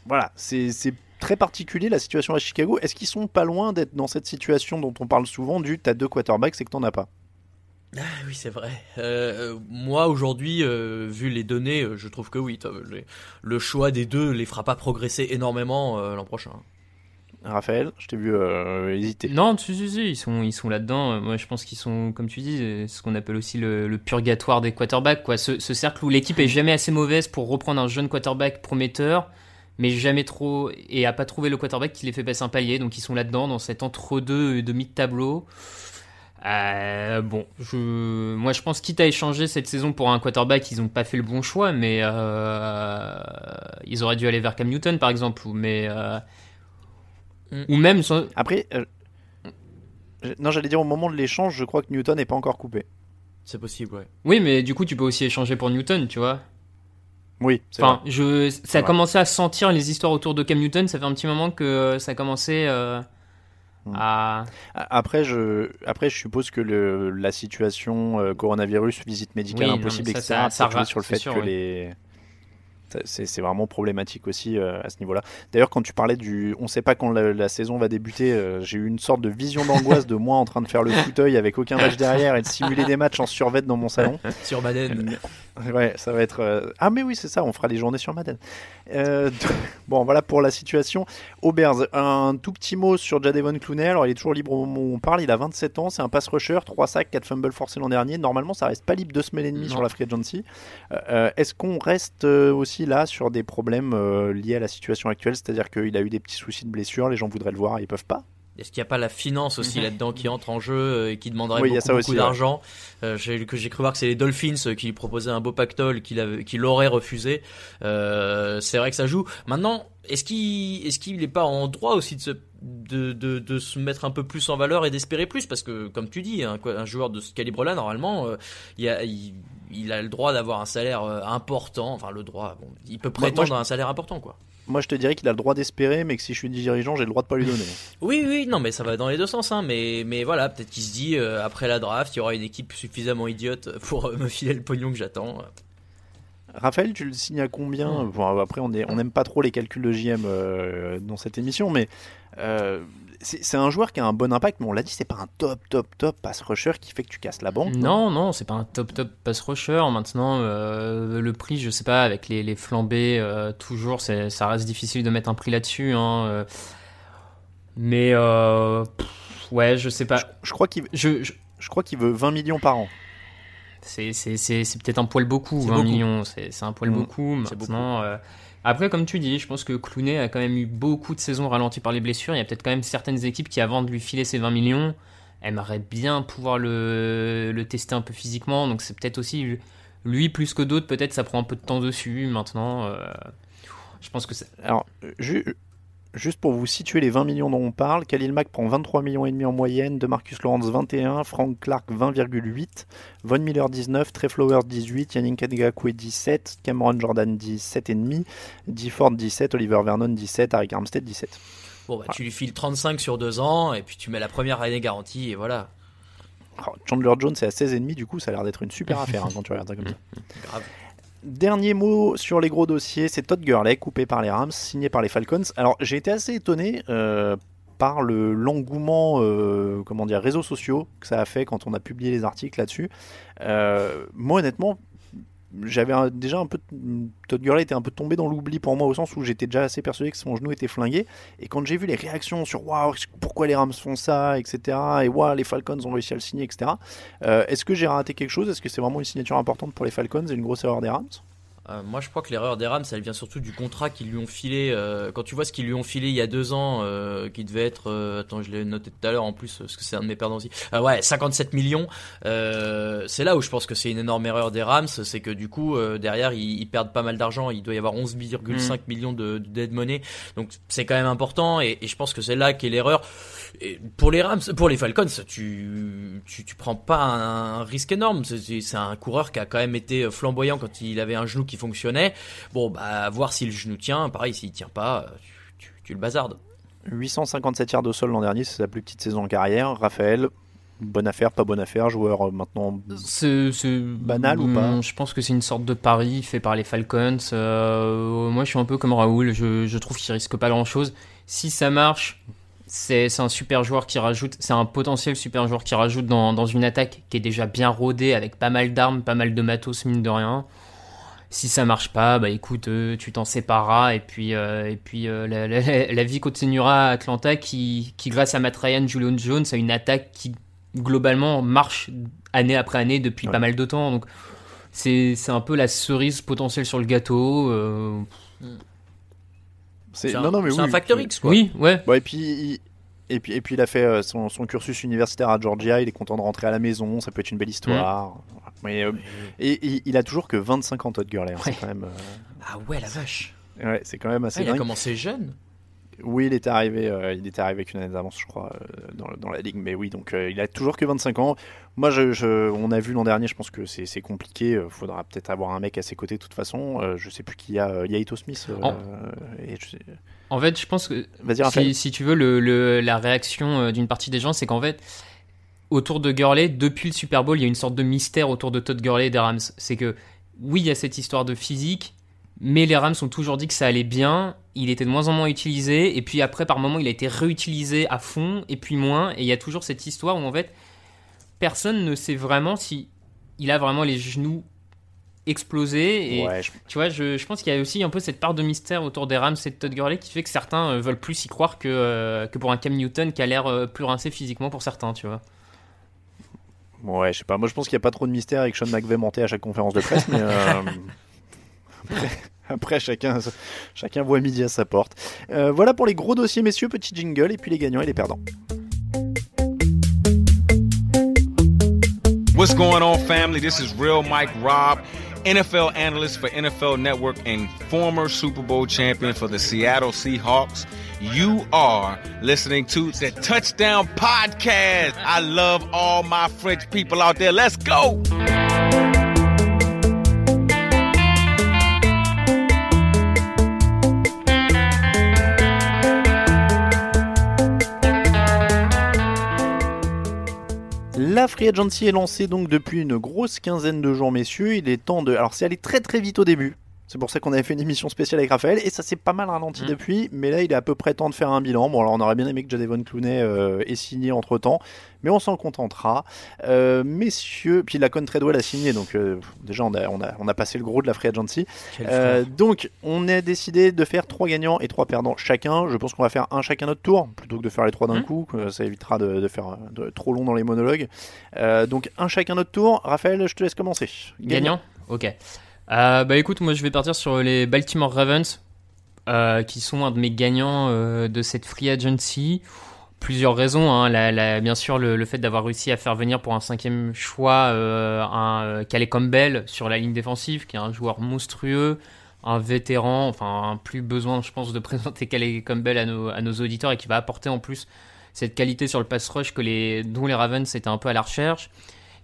voilà, c'est très particulier la situation à Chicago. Est-ce qu'ils sont pas loin d'être dans cette situation dont on parle souvent du t'as deux quarterbacks c'est que t'en as pas? Ah oui, c'est vrai. Euh, moi, aujourd'hui, euh, vu les données, euh, je trouve que oui. les- le choix des deux les fera pas progresser énormément euh, l'an prochain. Raphaël, je t'ai vu euh, hésiter. Non, si, si, si, ils sont, ils sont là-dedans. Moi, je pense qu'ils sont, comme tu dis, ce qu'on appelle aussi le, le purgatoire des quarterbacks, quoi. Ce, ce cercle où l'équipe est jamais assez mauvaise pour reprendre un jeune quarterback prometteur, mais jamais trop, et a pas trouvé le quarterback qui les fait passer un palier. Donc, ils sont là-dedans, dans cet entre-deux de mi-tableau. Euh, bon, je, moi je pense quitte à échanger cette saison pour un quarterback, ils ont pas fait le bon choix, mais euh, ils auraient dû aller vers Cam Newton par exemple, ou mais euh, Mm. ou même sans- Après, euh, non, j'allais dire au moment de l'échange, je crois que Newton n'est pas encore coupé. C'est possible, ouais. Oui, mais du coup, tu peux aussi échanger pour Newton, tu vois. Oui, c'est Enfin, vrai. je, ça a vrai. commencé à sentir les histoires autour de Cam Newton. Ça fait un petit moment que euh, ça a commencé euh, Hmm. à. Après, je, après, je suppose que le, la situation euh, coronavirus, visite médicale Oui, impossible, ça, etc., ça- ça sur le c'est fait sûr, que oui. les. C'est c'est vraiment problématique aussi euh, à ce niveau-là. D'ailleurs, quand tu parlais du. On sait pas quand la, la saison va débuter, euh, j'ai eu une sorte de vision d'angoisse de moi en train de faire le fauteuil avec aucun match derrière et de simuler des matchs en survêt dans mon salon. Sur Madden. Ouais, ça va être. euh, Ah, mais oui, c'est ça, on fera les journées sur Madden. Euh, Bon, voilà pour la situation. Aubers, un tout petit mot sur Jadevon Clooney. Alors, il est toujours libre au moment où on parle. Il a 27 ans, c'est un pass rusher, 3 sacs, 4 fumbles forcés l'an dernier. Normalement, ça reste pas libre deux semaines et demie Non. sur la free agency. Euh, Est-ce qu'on reste aussi là sur des problèmes liés à la situation actuelle? C'est-à-dire qu'il a eu des petits soucis de blessure, les gens voudraient le voir, ils peuvent pas? Est-ce qu'il n'y a pas la finance aussi là-dedans qui entre en jeu euh, et qui demanderait Oui, il y a beaucoup, d'argent? Euh, j'ai- que j'ai cru voir que c'est les Dolphins euh, qui lui proposaient un beau pactole qu'il aurait refusé. Euh, c'est vrai que ça joue. Maintenant, est-ce qu'il est-ce qu'il n'est pas en droit aussi de se de, de, de se mettre un peu plus en valeur et d'espérer plus? Parce que comme tu dis un, quoi- un joueur de ce calibre-là normalement euh, il, a, il, il a le droit d'avoir un salaire important. Enfin le droit bon, il peut Moi- moi, prétendre je- à un salaire important quoi Moi, je te dirais qu'il a le droit d'espérer, mais que si je suis dirigeant, j'ai le droit de pas lui donner. Oui, oui, non, mais ça va dans les deux sens, hein. Mais, mais voilà, peut-être qu'il se dit euh, après la draft, il y aura une équipe suffisamment idiote pour euh, me filer le pognon que j'attends. Raphaël, tu le signes à combien? Hmm. Bon, après, on n'aime pas trop les calculs de JM euh, dans cette émission, mais c'est un joueur qui a un bon impact, mais on l'a dit, c'est pas un top, top, top pass rusher qui fait que tu casses la banque. Non, non, c'est pas un top top pass rusher. Maintenant, euh, le prix, je sais pas, avec les, les flambées, euh, toujours, c'est- ça reste difficile de mettre un prix là-dessus. hein, euh. mais, euh, pff, ouais, je sais pas. Je crois qu'il Je, je- je crois qu'il veut 20 millions par an. c'est c'est- c'est- c'est peut-être un poil beaucoup, C'est 20 beaucoup. millions, c'est un poil Mm, beaucoup. c'est Maintenant, euh, après, comme tu dis, je pense que Clooney a quand même eu beaucoup de saisons ralenties par les blessures. Il y a peut-être quand même certaines équipes qui, avant de lui filer ses 20 millions, aimeraient bien pouvoir le, tester un peu physiquement. Donc c'est peut-être aussi lui plus que d'autres, peut-être ça prend un peu de temps dessus. Maintenant, euh, je pense que c'est. Alors, ju- juste pour vous situer les 20 millions dont on parle, Khalil Mack prend 23 millions et demi en moyenne, de Marcus Lawrence 21, Frank Clark 20,8, Von Miller 19, Trey Flowers 18, Yannick Ngakwe 17, Cameron Jordan 17,5, Dee Ford 17, Oliver Vernon 17, Arik Armstead 17. Bon, bah, tu lui files 35 sur deux ans, et puis tu mets la première année garantie, et voilà. Oh, Chandler Jones est à 16,5, du coup ça a l'air d'être une super affaire hein, quand tu regardes ça comme ça. Grave. Dernier mot sur les gros dossiers, c'est Todd Gurley, coupé par les Rams, signé par les Falcons. Alors j'ai été assez étonné euh, par le l'engouement, euh, comment dire, réseaux sociaux que ça a fait quand on a publié les articles là-dessus. Euh, moi honnêtement, j'avais déjà un peu Todd Gurley était un peu tombé dans l'oubli pour moi au sens où j'étais déjà assez persuadé que son genou était flingué. Et quand j'ai vu les réactions sur waouh pourquoi les Rams font ça etc et waouh les Falcons ont réussi à le signer etc euh, est-ce que j'ai raté quelque chose? Est-ce que c'est vraiment une signature importante pour les Falcons et une grosse erreur des Rams? Euh, moi, je crois que l'erreur des Rams, elle vient surtout du contrat qu'ils lui ont filé. euh, quand tu vois ce qu'ils lui ont filé il y a deux ans, euh, qui devait être, euh, attends, je l'ai noté tout à l'heure en plus, parce que c'est un de mes perdants aussi. Euh, ouais, 57 millions. Euh, c'est là où je pense que c'est une énorme erreur des Rams, c'est que du coup euh, derrière ils, ils perdent pas mal d'argent. Il doit y avoir 11,5 millions de, de dead money, donc c'est quand même important. Et, et je pense que c'est là qu'est l'erreur. Et pour les Rams, pour les Falcons, tu tu, tu prends pas un, un risque énorme. C'est- un coureur qui a quand même été flamboyant quand il avait un genou qui fonctionnait. Bon, bah voir si le genou tient. Pareil, s'il tient pas, tu, tu, tu le bazardes. 857 yards de sol l'an dernier, c'est sa plus petite saison en carrière. Raphaël, bonne affaire, pas bonne affaire, joueur euh, maintenant. C'est Banal ou pas Hum, Je pense que c'est une sorte de pari fait par les Falcons. Euh, moi, je suis un peu comme Raoul. Je, je trouve qu'il risque pas grand chose. Si ça marche, c'est un super joueur qui rajoute. C'est un potentiel super joueur qui rajoute dans, dans une attaque qui est déjà bien rodée avec pas mal d'armes, pas mal de matos, mine de rien. Si ça marche pas, bah écoute, euh, tu t'en sépareras et puis, euh, et puis euh, la, la- la vie continuera à Atlanta qui, qui grâce à Matt Ryan, Julian Jones, a une attaque qui globalement marche année après année depuis Ouais. pas mal de temps. Donc c'est c'est un peu la cerise potentielle sur le gâteau. Euh, C'est C'est non, un, non, mais oui, un. X, quoi. Oui, ouais. Bon, et puis, il... et puis, et puis, il a fait euh, son, son cursus universitaire à Georgia. Il est content de rentrer à la maison. Ça peut être une belle histoire. Mais, euh, et, et il a toujours que 25 ans, Todd Gurley. hein, Ouais. quand même, Ah ouais, la vache. euh, ouais, c'est quand même Ah, assez il a commencé jeune. Oui, il était arrivé, euh, il était arrivé avec une année d'avance, je crois, euh, dans, dans la ligue. Mais oui, donc euh, il a toujours que 25 ans. Moi, je, je- on a vu l'an dernier. Je pense que c'est compliqué. Il faudra peut-être avoir un mec à ses côtés de toute façon. Euh, je sais plus qui y a. euh, Il y a Ito Smith. euh, En- et je sais- En fait, je pense que si, si tu veux, le, le- la réaction euh, d'une partie des gens, c'est qu'en fait, autour de Gurley, depuis le Super Bowl, il y a une sorte de mystère autour de Todd Gurley et des Rams. C'est que, oui, il y a cette histoire de physique, mais les Rams ont toujours dit que ça allait bien. Il était de moins en moins utilisé, et puis après, par moment, il a été réutilisé à fond, et puis moins. Et il y a toujours cette histoire où, en fait, personne ne sait vraiment si il a vraiment les genoux explosés. Et Ouais, je- tu vois, je, je pense qu'il y a aussi un peu cette part de mystère autour des Rams et de Todd Gurley qui fait que certains euh, veulent plus y croire que, euh, que pour un Cam Newton qui a l'air euh, plus rincé physiquement pour certains, tu vois. Ouais, je sais pas. Moi, je pense qu'il n'y a pas trop de mystère avec Sean McVay monté à chaque conférence de presse, mais euh, Après, chacun, chacun voit midi à sa porte. Euh, voilà pour les gros dossiers, messieurs. Petit jingle et puis les gagnants et les perdants. What's going on, family? This is Real Mike Robb. NFL analyst for NFL Network and former Super Bowl champion for the Seattle Seahawks. You are listening to the Touchdown Podcast. I love all my French people out there. Let's go. La Free Agency est lancée donc depuis une grosse quinzaine de jours, messieurs. Il est temps de. Alors, c'est allé très très vite au début. C'est pour ça qu'on avait fait une émission spéciale avec Raphaël et ça s'est pas mal ralenti Mm. depuis. Mais là, il est à peu près temps de faire un bilan. Bon, alors on aurait bien aimé que Jadevon Clooney euh, ait signé entre temps, mais on s'en contentera. Euh, messieurs, puis la Treadwell a signé, donc euh, déjà on a, on, a, on a passé le gros de la Free Agency. Donc, on a décidé de faire trois gagnants et trois perdants chacun. Je pense qu'on va faire un chacun notre tour plutôt que de faire les trois d'un Mhm. coup. Ça évitera de, de faire de- trop long dans les monologues. Donc, un chacun notre tour. Raphaël, je te laisse commencer. Gagnant Ok. Euh, bah écoute, moi je vais partir sur les Baltimore Ravens, euh, qui sont un de mes gagnants euh, de cette free agency. Plusieurs raisons. Hein. Bien sûr, le, fait d'avoir réussi à faire venir pour un cinquième choix un Calais Campbell sur la ligne défensive, qui est un joueur monstrueux, un vétéran. Enfin, plus besoin, je pense, de présenter Calais Campbell à nos, auditeurs et qui va apporter en plus cette qualité sur le pass rush dont les Ravens étaient un peu à la recherche.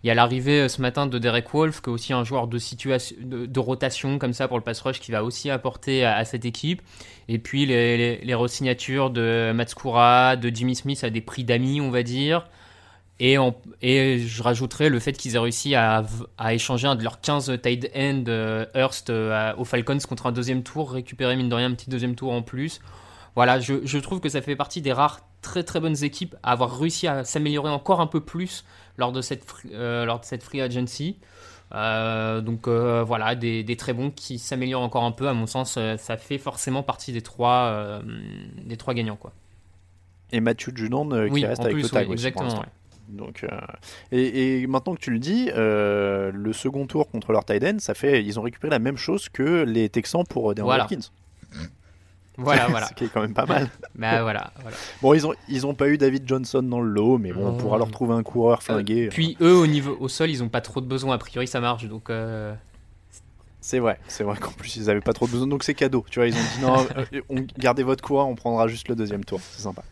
Il y a l'arrivée euh, ce matin de Derek Wolf, qui est aussi un joueur de, situation, de, rotation comme ça pour le pass rush, qui va aussi apporter à, cette équipe. Et puis les, re-signatures de Matskura, de Jimmy Smith à des prix d'amis, on va dire. Et, je rajouterais le fait qu'ils aient réussi à, échanger un de leurs 15 tight end euh, Hurst euh, aux Falcons contre un deuxième tour, récupérer mine de rien un petit deuxième tour en plus. Voilà, je, je trouve que ça fait partie des rares très très bonnes équipes à avoir réussi à s'améliorer encore un peu plus lors de cette, free- euh, lors de cette free agency. Euh, donc euh, voilà, des, des très bons qui s'améliorent encore un peu. À mon sens, ça fait forcément partie des trois, des trois gagnants. Quoi. Et Mathieu Judon euh, qui reste avec plus, le tag oui, exactement. Donc, et, et maintenant que tu le dis, le second tour contre leur tight end, ça fait, ils ont récupéré la même chose que les Texans pour DeAndre Voilà. Hopkins. Voilà, voilà. Ce qui est quand même pas mal. Bah, voilà, voilà. Bon, ils ont, ils ont pas eu David Johnson dans le lot, mais bon, on pourra leur trouver un coureur flingué. Euh, Puis eux, au niveau au sol, ils ont pas trop de besoin. A priori, ça marche. Donc euh, C'est vrai, c'est vrai qu'en plus ils avaient pas trop besoin, donc c'est cadeau. Tu vois, ils ont dit non, euh, on, gardez votre coureur, on prendra juste le deuxième tour. C'est sympa.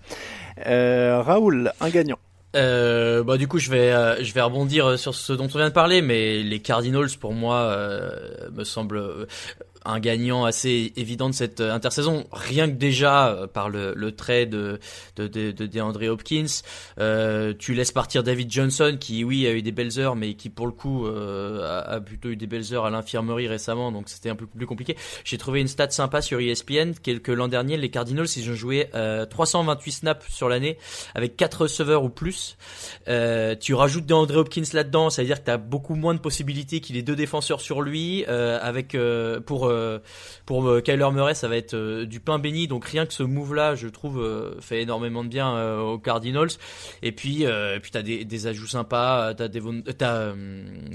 Euh, Raoul, un gagnant. Euh, bah du coup je vais euh, je vais rebondir sur ce dont on vient de parler mais les Cardinals pour moi euh, me semblent euh, un gagnant assez évident de cette euh, intersaison rien que déjà euh, par le, le trait de de, de, de DeAndre Hopkins euh, tu laisses partir David Johnson qui oui a eu des belles heures mais qui pour le coup a, plutôt eu des belles heures à l'infirmerie récemment donc c'était un peu plus compliqué j'ai trouvé une stat sympa sur ESPN que, que l'an dernier les Cardinals ils ont joué euh, 328 snaps sur l'année avec 4 receveurs ou plus tu rajoutes DeAndre Hopkins là-dedans, ça veut dire que tu as beaucoup moins de possibilités qu'il ait deux défenseurs sur lui. avec pour pour euh, Kyler Murray, ça va être euh, du pain béni. Donc rien que ce move-là, je trouve, euh, fait énormément de bien aux Cardinals. Et puis et puis t'as des, des ajouts sympas. T'as Devon- t'as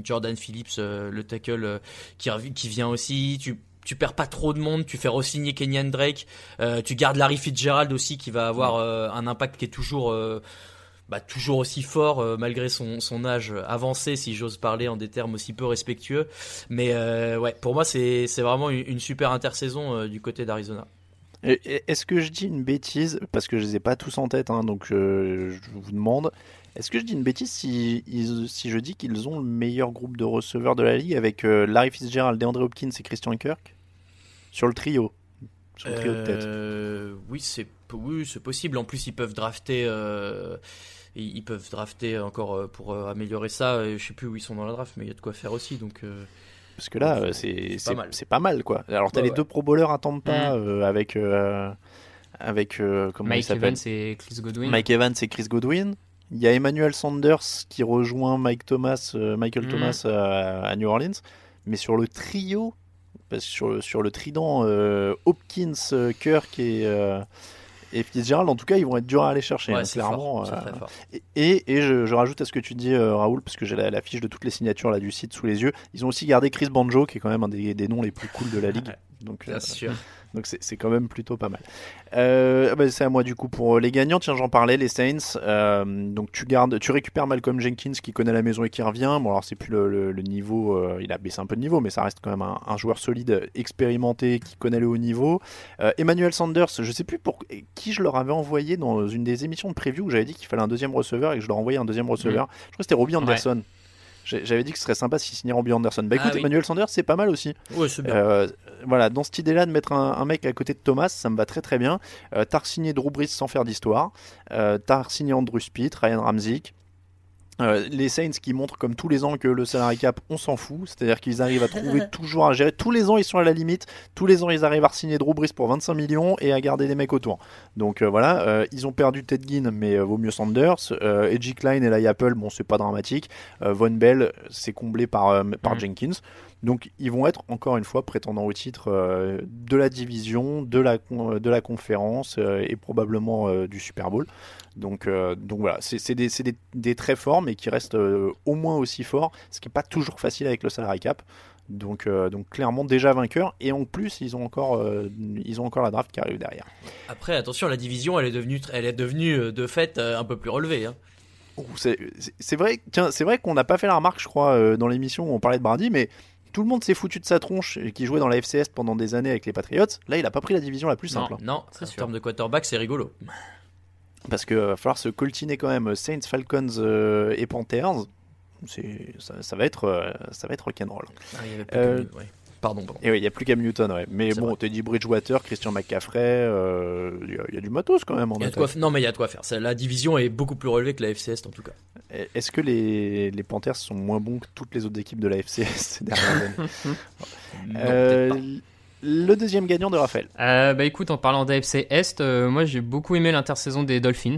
Jordan Phillips, le tackle qui vient aussi. Tu tu perds pas trop de monde, tu fais re-signer Kenyan Drake, euh, tu gardes Larry Fitzgerald aussi qui va avoir euh, un impact qui est toujours euh, bah, toujours aussi fort euh, malgré son, son âge avancé, si j'ose parler en des termes aussi peu respectueux. Mais euh, ouais, pour moi, c'est vraiment une, une super intersaison euh, du côté d'Arizona. Est-ce que je dis une bêtise? Parce que je les ai pas tous en tête, hein, donc je vous demande. Est-ce que je dis une bêtise si, si je dis qu'ils ont le meilleur groupe de receveurs de la ligue avec Larry Fitzgerald, DeAndre Hopkins et Christian Kirk? Sur le trio. Sur le trio de tête. Oui, c'est oui, c'est possible. En plus, ils peuvent drafter. euh, ils peuvent drafter encore euh, pour euh, améliorer ça. Je sais plus où ils sont dans la draft, mais il y a de quoi faire aussi. Donc, Parce que là, c'est pas c'est- pas mal, quoi. Alors, t'as Ouais, les ouais. deux pro bowlers à Tampa euh, avec. euh, avec euh, il Mike s'appelle Evans et Chris Godwin. Mike Evans et Chris Godwin. Il y a Emmanuel Sanders qui rejoint Mike Thomas, euh, Michael Mhm. Thomas à, à New Orleans. Mais sur le trio, parce que sur, le, sur le trident euh, Hopkins, Kirk et, euh, et Fitzgerald, en tout cas, ils vont être durs à aller chercher. ouais, hein, clairement. fort, euh, et, et, et je, je rajoute à ce que tu dis, euh, Raoul, parce que j'ai la, la fiche de toutes les signatures là, du site sous les yeux. Ils ont aussi gardé Chris Banjo, qui est quand même un des, des noms les plus cool de la ligue. Donc, Bien euh, sûr. Donc c'est quand même plutôt pas mal. Euh, ah bah, c'est à moi du coup pour les gagnants. Tiens, j'en parlais, les Saints. Euh, donc tu gardes, tu récupères Malcolm Jenkins qui connaît la maison et qui revient. Bon alors c'est plus le, le- le niveau, euh, il a baissé un peu de niveau, mais ça reste quand même un, un joueur solide, expérimenté, qui connaît le haut niveau. Euh, Emmanuel Sanders, je sais plus pour qui je leur avais envoyé dans une des émissions de preview où j'avais dit qu'il fallait un deuxième receveur et que je leur envoyais un deuxième receveur. Je crois que c'était Robbie Anderson. J'avais dit que ce serait sympa s'il signait Robbie Anderson. Bah Ah écoute, oui. Emmanuel Sanders, c'est pas mal aussi. Ouais, c'est bien. Euh, voilà, dans cette idée-là de mettre un, un mec à côté de Thomas, ça me va très très bien. Euh, t'as signé Drew Brees sans faire d'histoire. Euh, t'as signé Andrew Speed, Ryan Ramzik. Euh, les Saints qui montrent comme tous les ans que le salary cap on s'en fout, c'est-à-dire qu'ils arrivent à trouver toujours à gérer. Tous les ans ils sont à la limite, tous les ans ils arrivent à signer Drew Brees pour 25 millions et à garder des mecs autour. Donc euh, voilà, euh, ils ont perdu Ted Ginn mais euh, vaut mieux Sanders. Euh, Edgy Klein et la Apple, bon c'est pas dramatique. Euh, Von Bell c'est comblé par, euh, par Mhm. Jenkins. Donc ils vont être encore une fois prétendants au titre euh, de la division, de la, con- de la conférence euh, et probablement euh, du Super Bowl. Donc, euh, donc voilà, c'est des, des, des très forts mais qui restent euh, au moins aussi forts, ce qui n'est pas toujours facile avec le salary cap. Donc, euh, donc clairement déjà vainqueurs et en plus ils ont encore, euh, ils ont encore la draft qui arrive derrière. Après, attention, la division, elle est devenue, elle est devenue euh, de fait euh, un peu plus relevée. Hein. Oh, c'est- vrai, c'est vrai qu'on n'a pas fait la remarque, je crois, euh, dans l'émission où on parlait de Brady, mais tout le monde s'est foutu de sa tronche et qui jouait dans la FCS pendant des années avec les Patriots. Là, il a pas pris la division la plus simple. hein. Non, c'est en termes de quarterback, c'est rigolo. Parce qu'il va falloir se coltiner quand même Saints, Falcons euh, et Panthers. C'est, ça, ça va être, euh, ça va être rock'n'roll. Ah, il y avait plus Euh, que- ouais. Pardon, pardon. Et oui, il n'y a plus Cam Newton, ouais. Mais bon, vrai. Teddy Bridgewater, Christian McCaffrey, euh, il y, a- il y a du matos quand même en y a de attaque. quoi f- Non, mais il y a de quoi faire. La division est beaucoup plus relevée que la FCS en tout cas. Est-ce que les, les Panthers sont moins bons que toutes les autres équipes de la FCS ces dernières années? Non, Euh, pas. Le deuxième gagnant de Raphaël. Euh, bah écoute, en parlant d'AFC Est, euh, moi j'ai beaucoup aimé l'intersaison des Dolphins.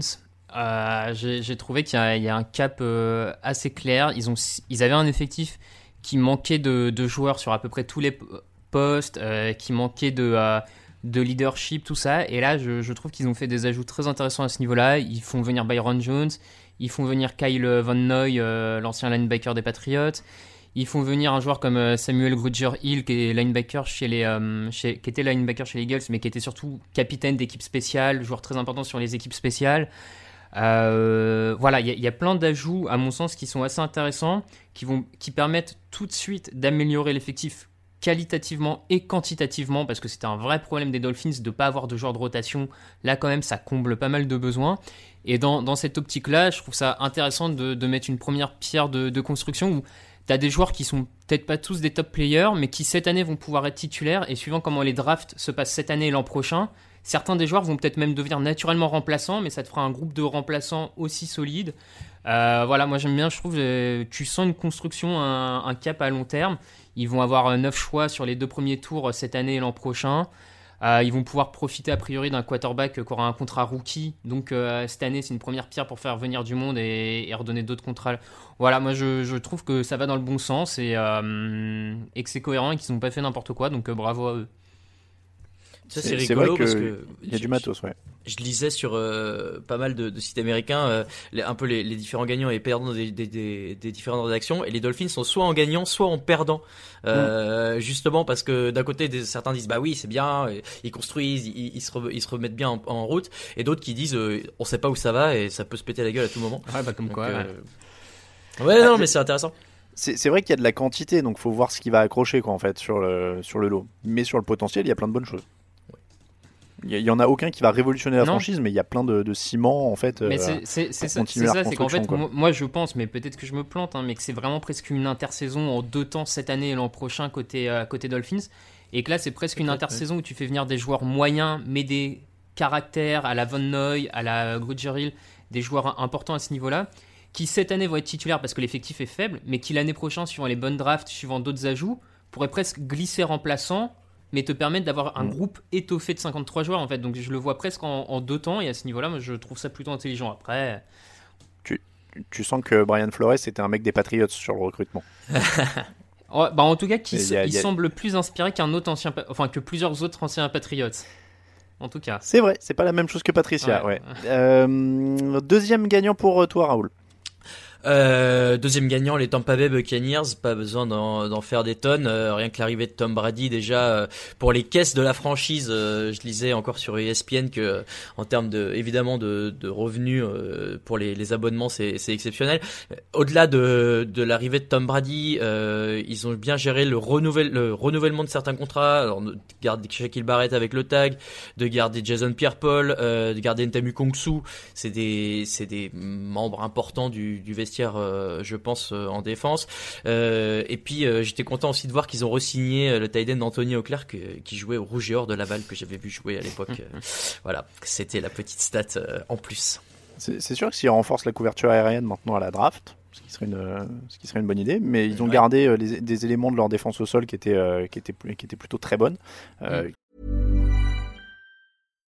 Euh, j'ai trouvé qu'il y, y a un cap euh, assez clair. Ils, ont, ils avaient un effectif qui manquait de, joueurs sur à peu près tous les postes, euh, qui manquait de, euh, de leadership, tout ça. Et là, je, trouve qu'ils ont fait des ajouts très intéressants à ce niveau-là. Ils font venir Byron Jones, ils font venir Kyle Van Noy, euh, l'ancien linebacker des Patriots. Ils font venir un joueur comme Samuel Grudger Hill, qui est linebacker chez les, qui était linebacker chez les Eagles, mais qui était surtout capitaine d'équipe spéciale, joueur très important sur les équipes spéciales. Euh, voilà, il y, a- plein d'ajouts, à mon sens, qui sont assez intéressants, qui, permettent tout de suite d'améliorer l'effectif qualitativement et quantitativement, parce que c'était un vrai problème des Dolphins de ne pas avoir de joueurs de rotation. Là, quand même, ça comble pas mal de besoins. Et dans, cette optique-là, je trouve ça intéressant de, mettre une première pierre de, de construction où tu as des joueurs qui sont peut-être pas tous des top players, mais qui cette année vont pouvoir être titulaires. Et suivant comment les drafts se passent cette année et l'an prochain, certains des joueurs vont peut-être même devenir naturellement remplaçants, mais ça te fera un groupe de remplaçants aussi solide. Euh, voilà, moi j'aime bien, je trouve, euh, tu sens une construction, un, cap à long terme. Ils vont avoir 9 choix sur les deux premiers tours euh, cette année et l'an prochain. Euh, ils vont pouvoir profiter a priori d'un quarterback euh, qui aura un contrat rookie. Donc euh, cette année, c'est une première pierre pour faire venir du monde et, redonner d'autres contrats. Voilà, moi je, trouve que ça va dans le bon sens et, euh, et que c'est cohérent et qu'ils n'ont pas fait n'importe quoi. Donc euh, bravo à eux. Ça, C'est- rigolo vrai que parce que. Il y a du matos, ouais. Je lisais sur euh, pas mal de, de sites américains euh, les- un peu les, les différents gagnants et perdants des, des, des, des différentes rédactions et les Dolphins sont soit en gagnant soit en perdant euh, justement parce que d'un côté des, certains disent bah oui c'est bien ils construisent ils, ils se, re- ils se remettent bien en, en route et d'autres qui disent euh, on sait pas où ça va et ça peut se péter la gueule à tout moment Ouais, bah comme Donc, quoi. euh, ouais. ouais non Ah, mais c'est intéressant C'est c'est vrai qu'il y a de la quantité, donc faut voir ce qui va accrocher quoi, en fait sur le, sur le lot. Mais sur le potentiel, il y a plein de bonnes choses. Il y, il y en a aucun qui va révolutionner la Non. franchise, mais il y a plein de, de ciment en fait. Mais euh, c'est- ça, continuer c'est qu'en fait, quoi. moi, je pense, mais peut-être que je me plante, hein, mais que c'est vraiment presque une intersaison en deux temps cette année et l'an prochain côté, euh, côté Dolphins. Et que là, c'est presque une intersaison où tu fais venir des joueurs moyens, mais des caractères à la Von Noy, à la Grudger Hill, des joueurs importants à ce niveau-là, qui cette année vont être titulaires parce que l'effectif est faible, mais qui l'année prochaine, suivant les bonnes drafts, suivant d'autres ajouts, pourraient presque glisser remplaçant mais te permettre d'avoir un Mm. groupe étoffé de 53 joueurs en fait. Donc je le vois presque en, en deux temps et à ce niveau-là, moi je trouve ça plutôt intelligent. Après, Tu sens que Brian Flores était un mec des Patriots sur le recrutement. Bah en tout cas, il a- a- semble plus inspiré qu'un autre ancien, enfin que plusieurs autres anciens Patriots. En tout cas. C'est vrai, c'est pas la même chose que Patricia. Ouais. Ouais. Euh, deuxième gagnant pour euh, toi, Raoul. Euh, deuxième gagnant, les Tampa Bay Buccaneers. Pas besoin d'en faire des tonnes. Euh, rien que l'arrivée de Tom Brady, déjà euh, pour les caisses de la franchise, euh, je lisais encore sur ESPN que euh, en termes de évidemment de, de revenus euh, pour les, les abonnements, c'est exceptionnel. Au-delà de, de l'arrivée de Tom Brady, euh, ils ont bien géré le, renouvelle, le renouvellement de certains contrats. Alors, de garder Shaquille Barrett avec le tag, de garder Jason Pierre-Paul, euh, de garder Ntamu Kongsu. C'est des, des membres importants du, du vestiaire, euh, je pense, euh, en défense. Euh, et puis, euh, j'étais content aussi de voir qu'ils ont re-signé le tight end d'Anthony Auclair que- qui jouait au Rouge et Or de Laval que j'avais vu jouer à l'époque. Voilà, c'était la petite stat euh, en plus. C'est sûr que s'ils renforcent la couverture aérienne maintenant à la draft, ce qui serait une, ce qui serait une bonne idée, mais ils ont Ouais. gardé euh, les- des éléments de leur défense au sol qui étaient, euh, qui étaient, qui étaient plutôt très bonnes. Euh,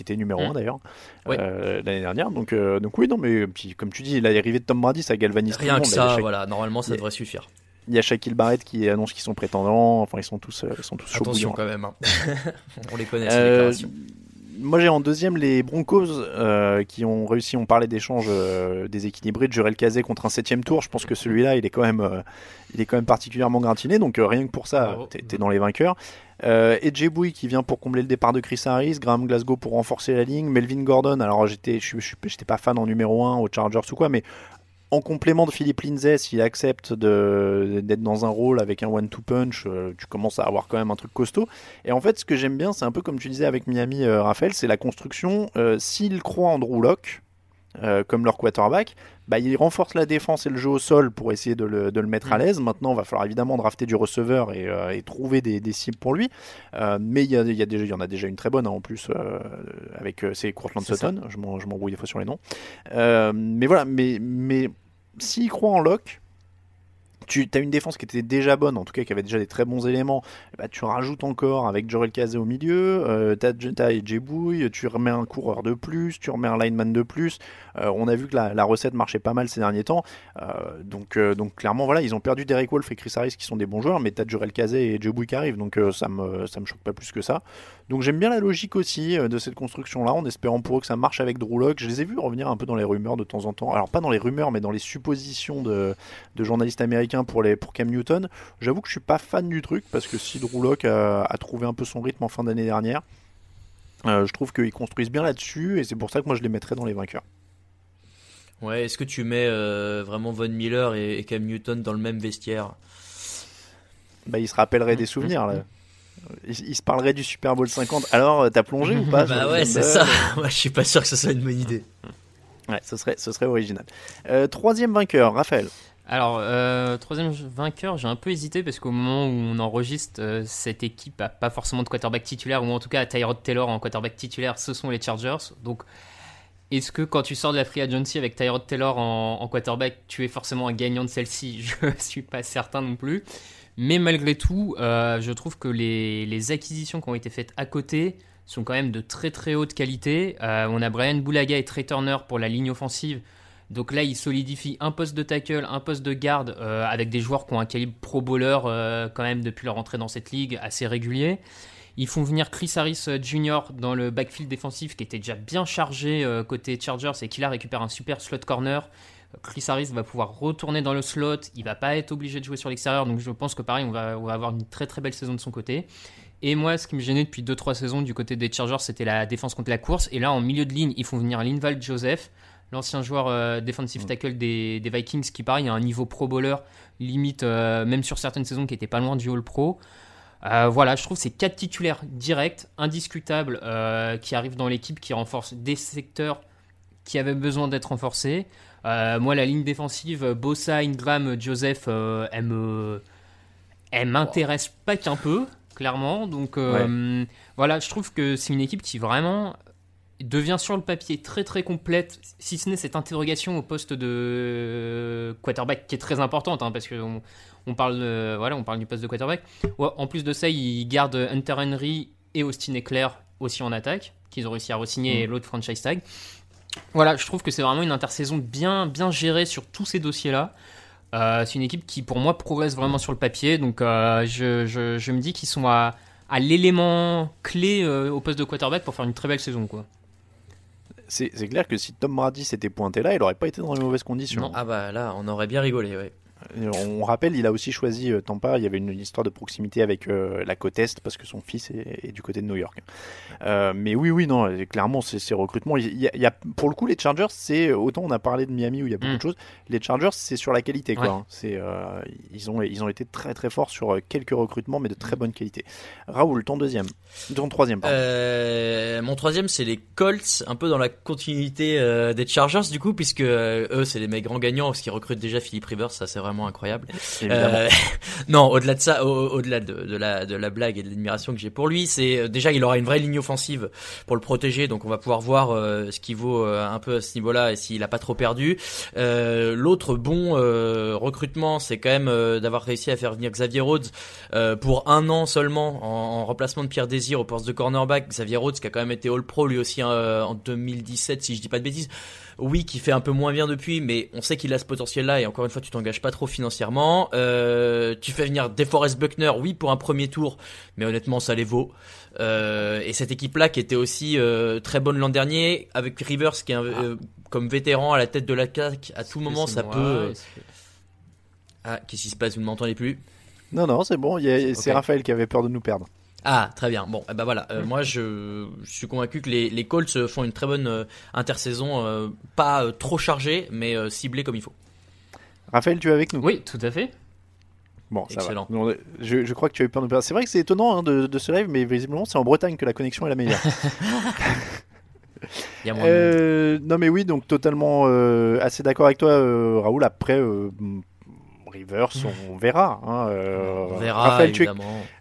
Qui était numéro 1 Mm. d'ailleurs euh, l'année dernière. Donc, euh, donc oui, non, mais puis, comme tu dis, l'arrivée de Tom Brady, ça galvanise tout le Rien monde. que ça, voilà, normalement ça devrait suffire. Il y a Shaquille Barrett qui annonce qu'ils sont prétendants. Enfin, ils sont tous, euh, ils sont tous Attention quand même, hein. on les connaît ces Euh, déclarations. moi j'ai en deuxième les Broncos euh, qui ont réussi, on parlait d'échanges euh, déséquilibrés de Jurel Kazé contre un septième tour. Je pense que celui-là il est quand même, euh, il est quand même particulièrement gratiné. Donc euh, rien que pour ça, t'es dans les vainqueurs. Euh, Bouy qui vient pour combler le départ de Chris Harris, Graham Glasgow pour renforcer la ligne, Melvin Gordon. Alors j'étais, j'étais pas fan en numéro 1 aux Chargers ou quoi, mais en complément de Philippe Lindsay, s'il accepte d'être dans un rôle avec un one-two punch, euh, tu commences à avoir quand même un truc costaud. Et en fait, ce que j'aime bien, c'est un peu comme tu disais avec Miami, euh, Raphaël, c'est la construction. Euh, S'ils croient en Drew Lock, euh, comme leur quarterback, bah, ils renforcent la défense et le jeu au sol pour essayer de le, de le mettre à l'aise. Maintenant, il va falloir évidemment drafter du receveur et, euh, et trouver des, des cibles pour lui. Euh, mais il y, a, il y, a déjà- il y en a déjà une très bonne hein, en plus, euh, avec c'est Courtland Sutton. Je m'embrouille des fois sur les noms. Mais voilà, mais, mais s'ils croient en Lock, tu as une défense qui était déjà bonne, en tout cas qui avait déjà des très bons éléments. Bah, tu rajoutes encore avec Jorel Kazé au milieu, euh, t'as Bouy, tu remets un coureur de plus, tu remets un lineman de plus. Euh, on a vu que la, recette marchait pas mal ces derniers temps. Euh, donc, euh, donc clairement, voilà, ils ont perdu Derek Wolf et Chris Harris qui sont des bons joueurs, mais t'as Jorel Kazé et Bouy qui arrivent, donc ça me ça me choque pas plus que ça. Donc j'aime bien la logique aussi de cette construction-là, en espérant pour eux que ça marche avec Drew. Je les ai vus revenir un peu dans les rumeurs de temps en temps. Alors pas dans les rumeurs, mais dans les suppositions de journalistes américains pour, les, pour Cam Newton. J'avoue que je suis pas fan du truc, parce que si Drew a, a trouvé un peu son rythme en fin d'année dernière, euh, je trouve qu'ils construisent bien là-dessus, et c'est pour ça que moi je les mettrais dans les vainqueurs. Ouais, est-ce que tu mets euh, vraiment Von Miller et, et Cam Newton dans le même vestiaire? Bah, ils se rappelleraient des souvenirs là. Ils, ils se parleraient du Super Bowl 50. Alors, euh, t'as plongé ou pas Bah ouais, c'est ça. Moi, je suis pas sûr que ce soit une bonne idée. Ouais, ce serait, ce serait original. Euh, troisième vainqueur, Raphaël. Alors, euh, troisième vainqueur, j'ai un peu hésité parce qu'au moment où on enregistre, euh, cette équipe a pas forcément de quarterback titulaire, ou en tout cas Tyrod Taylor en quarterback titulaire, ce sont les Chargers. Donc, est-ce que quand tu sors de la free agency avec Tyrod Taylor en, quarterback, tu es forcément un gagnant de celle-ci? Je suis pas certain non plus. Mais malgré tout, euh, je trouve que les, les acquisitions qui ont été faites à côté sont quand même de très très haute qualité. On a Brian Boulaga et Trey Turner pour la ligne offensive. Donc là, il solidifie un poste de tackle, un poste de garde, euh, avec des joueurs qui ont un calibre pro bowler euh, quand même depuis leur entrée dans cette ligue assez régulier. Ils font venir Chris Harris euh, Jr. dans le backfield défensif qui était déjà bien chargé côté Chargers et qui là récupère un super slot corner. Chris Harris va pouvoir retourner dans le slot, il va pas être obligé de jouer sur l'extérieur, donc je pense que pareil, on va, va avoir une très très belle saison de son côté. Et moi, ce qui me gênait depuis 2-3 saisons du côté des Chargers, c'était la défense contre la course. Et là, en milieu de ligne, ils font venir Linval Joseph, l'ancien joueur euh, defensive tackle des, des Vikings, qui pareil a un niveau pro bowler, limite euh, même sur certaines saisons qui était pas loin du All Pro. Euh, voilà, je trouve c'est quatre titulaires directs, indiscutables, euh, qui arrivent dans l'équipe, qui renforcent des secteurs qui avaient besoin d'être renforcés. Moi, la ligne défensive, Bossa, Ingram, Joseph, elle me, elle m'intéresse pas qu'un peu. clairement. Donc voilà, je trouve que c'est une équipe qui vraiment devient sur le papier très très complète, si ce n'est cette interrogation au poste de quarterback qui est très importante, hein, parce que on, parle, voilà, on parle du poste de quarterback. en plus de ça, ils gardent Hunter Henry et Austin Eclair aussi en attaque, qu'ils ont réussi à re-signer mm. l'autre franchise tag. Voilà, je trouve que c'est vraiment une intersaison bien, bien gérée sur tous ces dossiers-là. Euh, c'est une équipe qui, pour moi, progresse vraiment sur le papier. Donc, euh, je, je, me dis qu'ils sont à, à l'élément clé euh, au poste de quarterback pour faire une très belle saison. quoi. C'est clair que si Tom Brady s'était pointé là, il n'aurait pas été dans les mauvaises conditions. ah bah là, on aurait bien rigolé, ouais. On rappelle, il a aussi choisi euh, Tampa. Il y avait une, histoire de proximité avec euh, la côte est parce que son fils est, du côté de New York. Euh, mais oui, oui, non, clairement, c'est recrutements. Il y, a, pour le coup, les Chargers, c'est autant on a parlé de Miami où il y a beaucoup mm. de choses. Les Chargers, c'est sur la qualité, quoi. Hein. C'est, ils ont, ils ont été très très forts sur quelques recrutements, mais de très bonne qualité. Raoul, ton deuxième, ton troisième. mon troisième, c'est les Colts, un peu dans la continuité des Chargers du coup, puisque eux, c'est les mecs grands gagnants parce qu'ils recrutent déjà Philippe Rivers, ça c'est vraiment incroyable. Euh, non, au-delà de ça, au-delà de, la, de la blague et de l'admiration que j'ai pour lui, c'est euh, déjà il aura une vraie ligne offensive pour le protéger, donc on va pouvoir voir euh, ce qui vaut un peu à ce niveau-là et s'il a pas trop perdu. L'autre bon recrutement, c'est quand même d'avoir réussi à faire venir Xavier Rhodes pour un an seulement en, remplacement de Pierre Désir au poste de cornerback. Xavier Rhodes qui a quand même été All Pro lui aussi en 2017 si je dis pas de bêtises oui, qui fait un peu moins bien depuis, mais on sait qu'il a ce potentiel-là et encore une fois, tu t'engages pas trop financièrement. Euh, tu fais venir DeForest Buckner, oui, pour un premier tour, mais honnêtement, ça les vaut. Euh, et cette équipe-là qui était aussi euh, très bonne l'an dernier, avec Rivers qui est un, ah. comme vétéran à la tête de la CAC, à tout moment, ça peut. Ah, qu'est-ce qui se passe? Vous ne m'entendez plus? Non, non, c'est bon. C'est Raphaël qui avait peur de nous perdre. Ah, très bien. Bon, eh ben voilà. Euh, moi, je, suis convaincu que les, Colts font une très bonne euh, intersaison, euh, pas trop chargée, mais ciblée comme il faut. Raphaël, tu es avec nous? Oui, tout à fait. Bon, ça Excellent. va. Je, crois que tu as eu peur de perdre. C'est vrai que c'est étonnant hein, de, ce live, mais visiblement, c'est en Bretagne que la connexion est la meilleure. Il y a moins de non mais oui, donc totalement assez d'accord avec toi, Raoul. Après, Rivers, on verra. Hein, euh, on verra, Raphaël, tu es,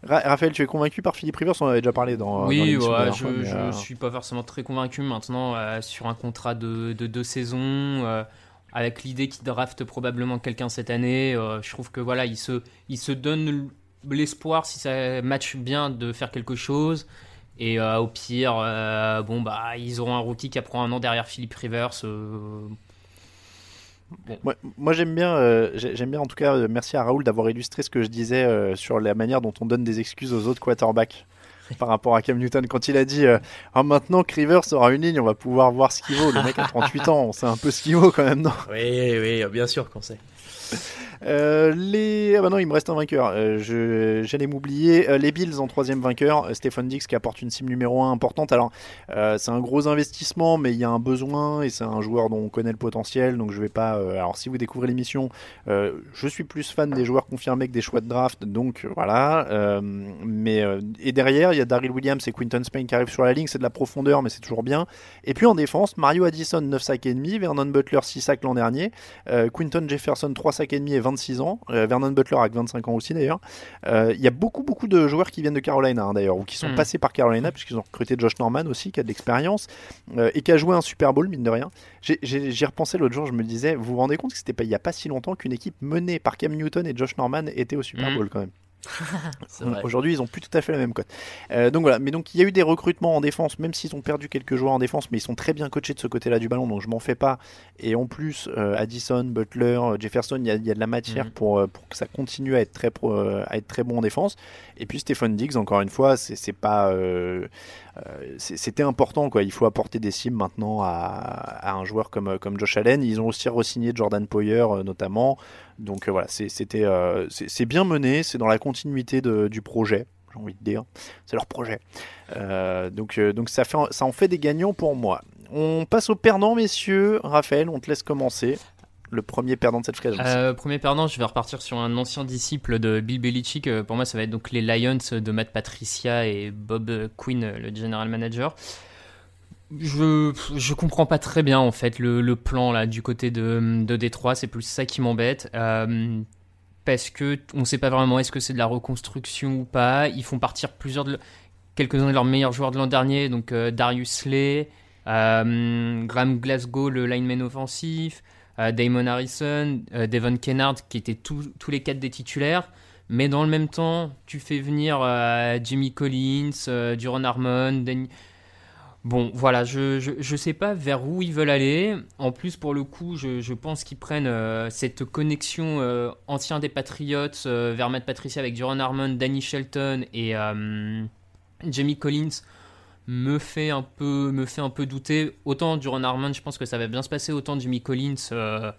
Raphaël, tu es convaincu par Philippe Rivers On en avait déjà parlé dans. Oui, je ne euh, suis pas forcément très convaincu maintenant euh, sur un contrat de, deux saisons. avec l'idée qu'il draft probablement quelqu'un cette année, je trouve que voilà, il se, il se donne l'espoir, si ça match bien, de faire quelque chose. Et au pire, bon bah, ils auront un rookie qui apprend un an derrière Philippe Rivers moi, j'aime bien, euh, j'aime bien en tout cas, euh, merci à Raoul d'avoir illustré ce que je disais euh, sur la manière dont on donne des excuses aux autres quarterbacks par rapport à Cam Newton quand il a dit ah, maintenant que Rivers aura une ligne, on va pouvoir voir ce qu'il vaut. Le mec a 38 ans, on sait un peu ce qu'il vaut quand même, non? Oui, oui, bien sûr qu'on sait. Euh, les... Ah bah non, il me reste un vainqueur. Euh, J'allais m'oublier. Euh, les Bills en troisième vainqueur. Stephen Dix qui apporte une cible numéro 1 importante. Alors, c'est un gros investissement, mais il y a un besoin et c'est un joueur dont on connaît le potentiel. Donc, je vais pas. alors, si vous découvrez l'émission, je suis plus fan des joueurs confirmés que des choix de draft. Donc, voilà. mais et derrière, il y a Daryl Williams et Quinton Spain qui arrivent sur la ligne. C'est de la profondeur, mais c'est toujours bien. Et puis en défense, Mario Addison 9 sacs et demi, Vernon Butler 6 sacs l'an dernier, Quinton Jefferson 3 sacs et demi et 26 ans. Euh, Vernon Butler avec 25 ans aussi d'ailleurs. Euh, il y a beaucoup beaucoup de joueurs qui viennent de Carolina hein, d'ailleurs ou qui sont hmm. passés par Carolina puisqu'ils ont recruté Josh Norman aussi qui a de l'expérience euh, et qui a joué un Super Bowl mine de rien. J'ai repensé l'autre jour, je me disais, vous vous rendez compte que c'était pas il y a pas si longtemps qu'une équipe menée par Cam Newton et Josh Norman était au Super hmm. Bowl quand même. Aujourd'hui, ils ont plus tout à fait la même cote. Euh, donc voilà, mais donc il y a eu des recrutements en défense, même s'ils ont perdu quelques joueurs en défense, mais ils sont très bien coachés de ce côté-là du ballon, donc je m'en fais pas. Et en plus, euh, Addison, Butler, euh, Jefferson, il y, a, de la matière mhm. pour, pour que ça continue à être très, à être très bon en défense. Et puis Stephen Diggs, encore une fois, c'est pas c'était important quoi. Il faut apporter des cibles maintenant à, un joueur comme, Josh Allen. Ils ont aussi re-signé Jordan Poyer notamment. Donc voilà, c'était c'est bien mené, c'est dans la continuité du projet, j'ai envie de dire. C'est leur projet. Euh, donc euh, donc ça, ça en fait des gagnants pour moi. On passe au perdant, messieurs. Raphaël, on te laisse commencer. Le premier perdant de cette free euh, Premier perdant, je vais repartir sur un ancien disciple de Bill Belichick. Pour moi, ça va être donc les Lions de Matt Patricia et Bob Quinn, le general manager. Je, je comprends pas très bien en fait le, le plan là du côté de, de Détroit, c'est plus ça qui m'embête parce que on sait pas vraiment est-ce que c'est de la reconstruction ou pas. Ils font partir plusieurs quelques-uns de leurs meilleurs joueurs de l'an dernier, donc euh, Darius Slay, euh, Graham Glasgow, le lineman offensif, euh, Damon Harrison, Devon Kennard, qui étaient tous les quatre des titulaires. Mais dans le même temps, tu fais venir Jimmy Collins, Duron Harmon, Bon, voilà, je, je, sais pas vers où ils veulent aller. En plus, pour le coup, je, pense qu'ils prennent cette connexion ancien des Patriots vers Matt Patricia avec Duron Harmon, Danny Shelton et, Jamie Collins me fait un peu me fait un peu douter. Autant Duran Harmon je pense que ça va bien se passer. Autant Jimmy Collins euh,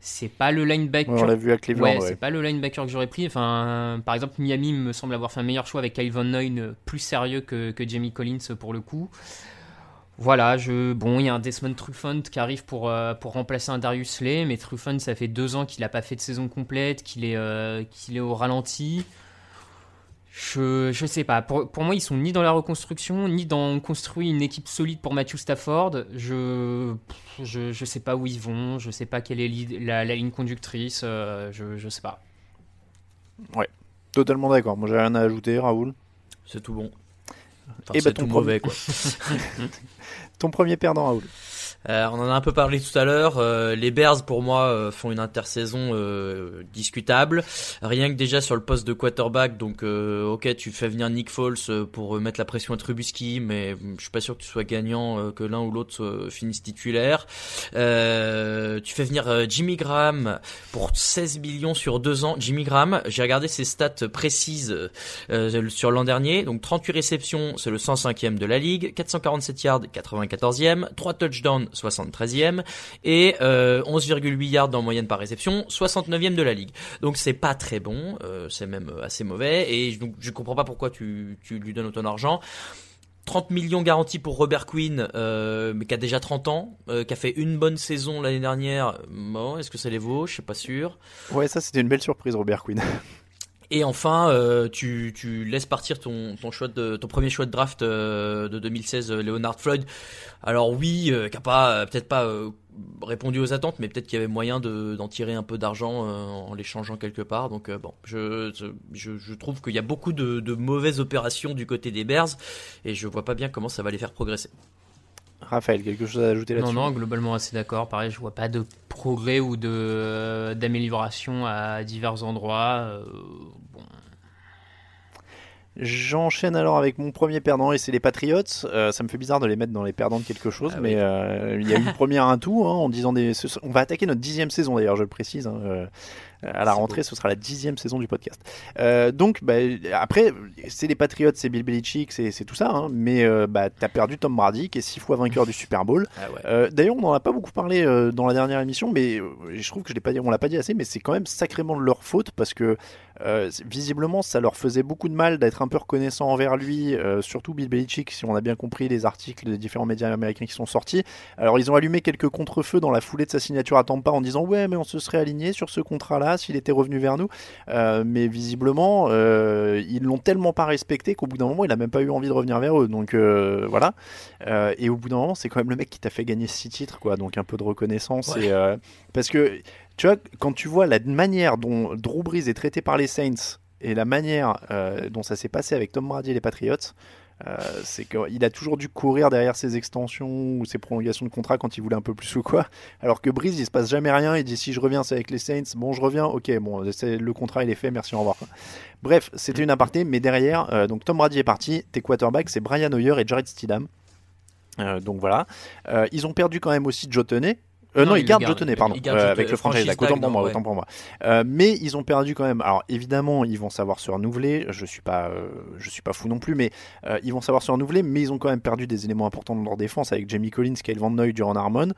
c'est pas le linebacker on l'a vu à Cleveland c'est pas le linebacker que j'aurais pris. Enfin par exemple Miami me semble avoir fait un meilleur choix avec Kyle Van Noy plus sérieux que, que Jamie Collins pour le coup. Voilà, je, bon, il y a un Desmond Truffant qui arrive pour, euh, pour remplacer un Darius Slay, mais Truffant, ça fait deux ans qu'il n'a pas fait de saison complète, qu'il est, euh, qu'il est au ralenti. Je, je sais pas. Pour, pour, moi, ils sont ni dans la reconstruction, ni dans construire une équipe solide pour Matthew Stafford. Je, je, je sais pas où ils vont. Je sais pas quelle est la, la ligne conductrice. Euh, je, je sais pas. Ouais, totalement d'accord. Moi, j'ai rien à ajouter, Raoul. C'est tout bon. Et bah, tout mauvais, quoi. ton premier perdant, Raoul. Euh, on en a un peu parlé tout à l'heure. Euh, les Bears, pour moi, euh, font une intersaison discutable. Rien que déjà sur le poste de quarterback. Donc, ok, tu fais venir Nick Foles pour mettre la pression à Trubisky, mais je suis pas sûr que tu sois gagnant que l'un ou l'autre finisse titulaire. tu fais venir Jimmy Graham pour 16 millions sur deux ans. Jimmy Graham, j'ai regardé ses stats précises sur l'an dernier. Donc, 38 réceptions, c'est le 105e de la ligue. 447 yards, 94e. 3 touchdowns, 73e et 11,8 euh, yards en moyenne par réception, 69e de la ligue. Donc c'est pas très bon, euh, c'est même assez mauvais et donc je comprends pas pourquoi tu, lui donnes autant d'argent. 30 millions garantis pour Robert Quinn, euh, mais qui a déjà 30 ans, qui a fait une bonne saison l'année dernière. Bon, est-ce que ça les vaut? Je suis pas sûr. Ouais, ça c'était une belle surprise, Robert Quinn. Et enfin, euh, tu, tu, laisses partir ton, ton, choix de, ton premier choix de draft euh, de 2016, euh, Leonard Floyd. Alors oui, qui a pas peut-être pas répondu aux attentes, mais peut-être qu'il y avait moyen d'en tirer un peu d'argent en l'échangeant quelque part. Donc bon, je, je, je trouve qu'il y a beaucoup de, de mauvaises opérations du côté des Bears et je vois pas bien comment ça va les faire progresser. Raphaël, quelque chose à ajouter là-dessus? Non, non, globalement assez d'accord. Pareil, je vois pas de progrès ou de d'amélioration à divers endroits. J'enchaîne alors avec mon premier perdant et c'est les Patriots. Euh, ça me fait bizarre de les mettre dans les perdants de quelque chose, ah mais euh, il y a eu une première un tout hein, en disant des. On va attaquer notre dixième saison d'ailleurs, je le précise. Hein, euh, à la rentrée, ce sera la dixième saison du podcast. Donc, bah, après, c'est les Patriots, c'est Bill Belichick, c'est tout ça, hein, mais bah, t'as perdu Tom Brady, qui est six fois vainqueur du Super Bowl. Ah d'ailleurs, on n'en a pas beaucoup parlé dans la dernière émission, mais je trouve que je l'ai pas dit, on l'a pas dit assez, mais c'est quand même sacrément de leur faute parce que visiblement, ça leur faisait beaucoup de mal d'être un peu reconnaissant envers lui, surtout Bill Belichick, si on a bien compris les articles des différents médias américains qui sont sortis. Alors, ils ont allumé quelques contre-feux dans la foulée de sa signature à Tampa en disant ouais, mais on se serait aligné sur ce contrat-là s'il était revenu vers nous. Euh, mais visiblement, euh, ils l'ont tellement pas respecté qu'au bout d'un moment, il a même pas eu envie de revenir vers eux. Donc euh, voilà. et au bout d'un moment, c'est quand même le mec qui t'a fait gagner six titres, quoi. Donc un peu de reconnaissance. Et, parce que tu quand tu vois la manière dont Drew Brees est traité par les Saints et la manière dont ça s'est passé avec Tom Brady et les Patriots, euh, c'est qu'il a toujours dû courir derrière ses extensions ou ses prolongations de contrat quand il voulait un peu plus ou quoi. Alors que Breeze, il se passe jamais rien. Il dit si je reviens, c'est avec les Saints. Bon, je reviens. Ok, bon, le contrat il est fait. Merci, au revoir. Bref, c'était une aparté. Mais derrière, euh, donc Tom Brady est parti. Tes quarterbacks, c'est Brian Hoyer et Jared Stidham. Euh, donc voilà. ils ont perdu quand même aussi Joe euh, non, ils gardent Jotenay, pardon, euh, avec le franchise. Autant pour moi, autant pour moi. Euh, mais ils ont perdu quand même. Alors évidemment, ils vont savoir se renouveler. Je suis pas, euh, je suis pas fou non plus, mais euh, ils vont savoir se renouveler. Mais ils ont quand même perdu des éléments importants dans leur défense avec Jamie Collins, Kyle Van Noy, Durant Harmon.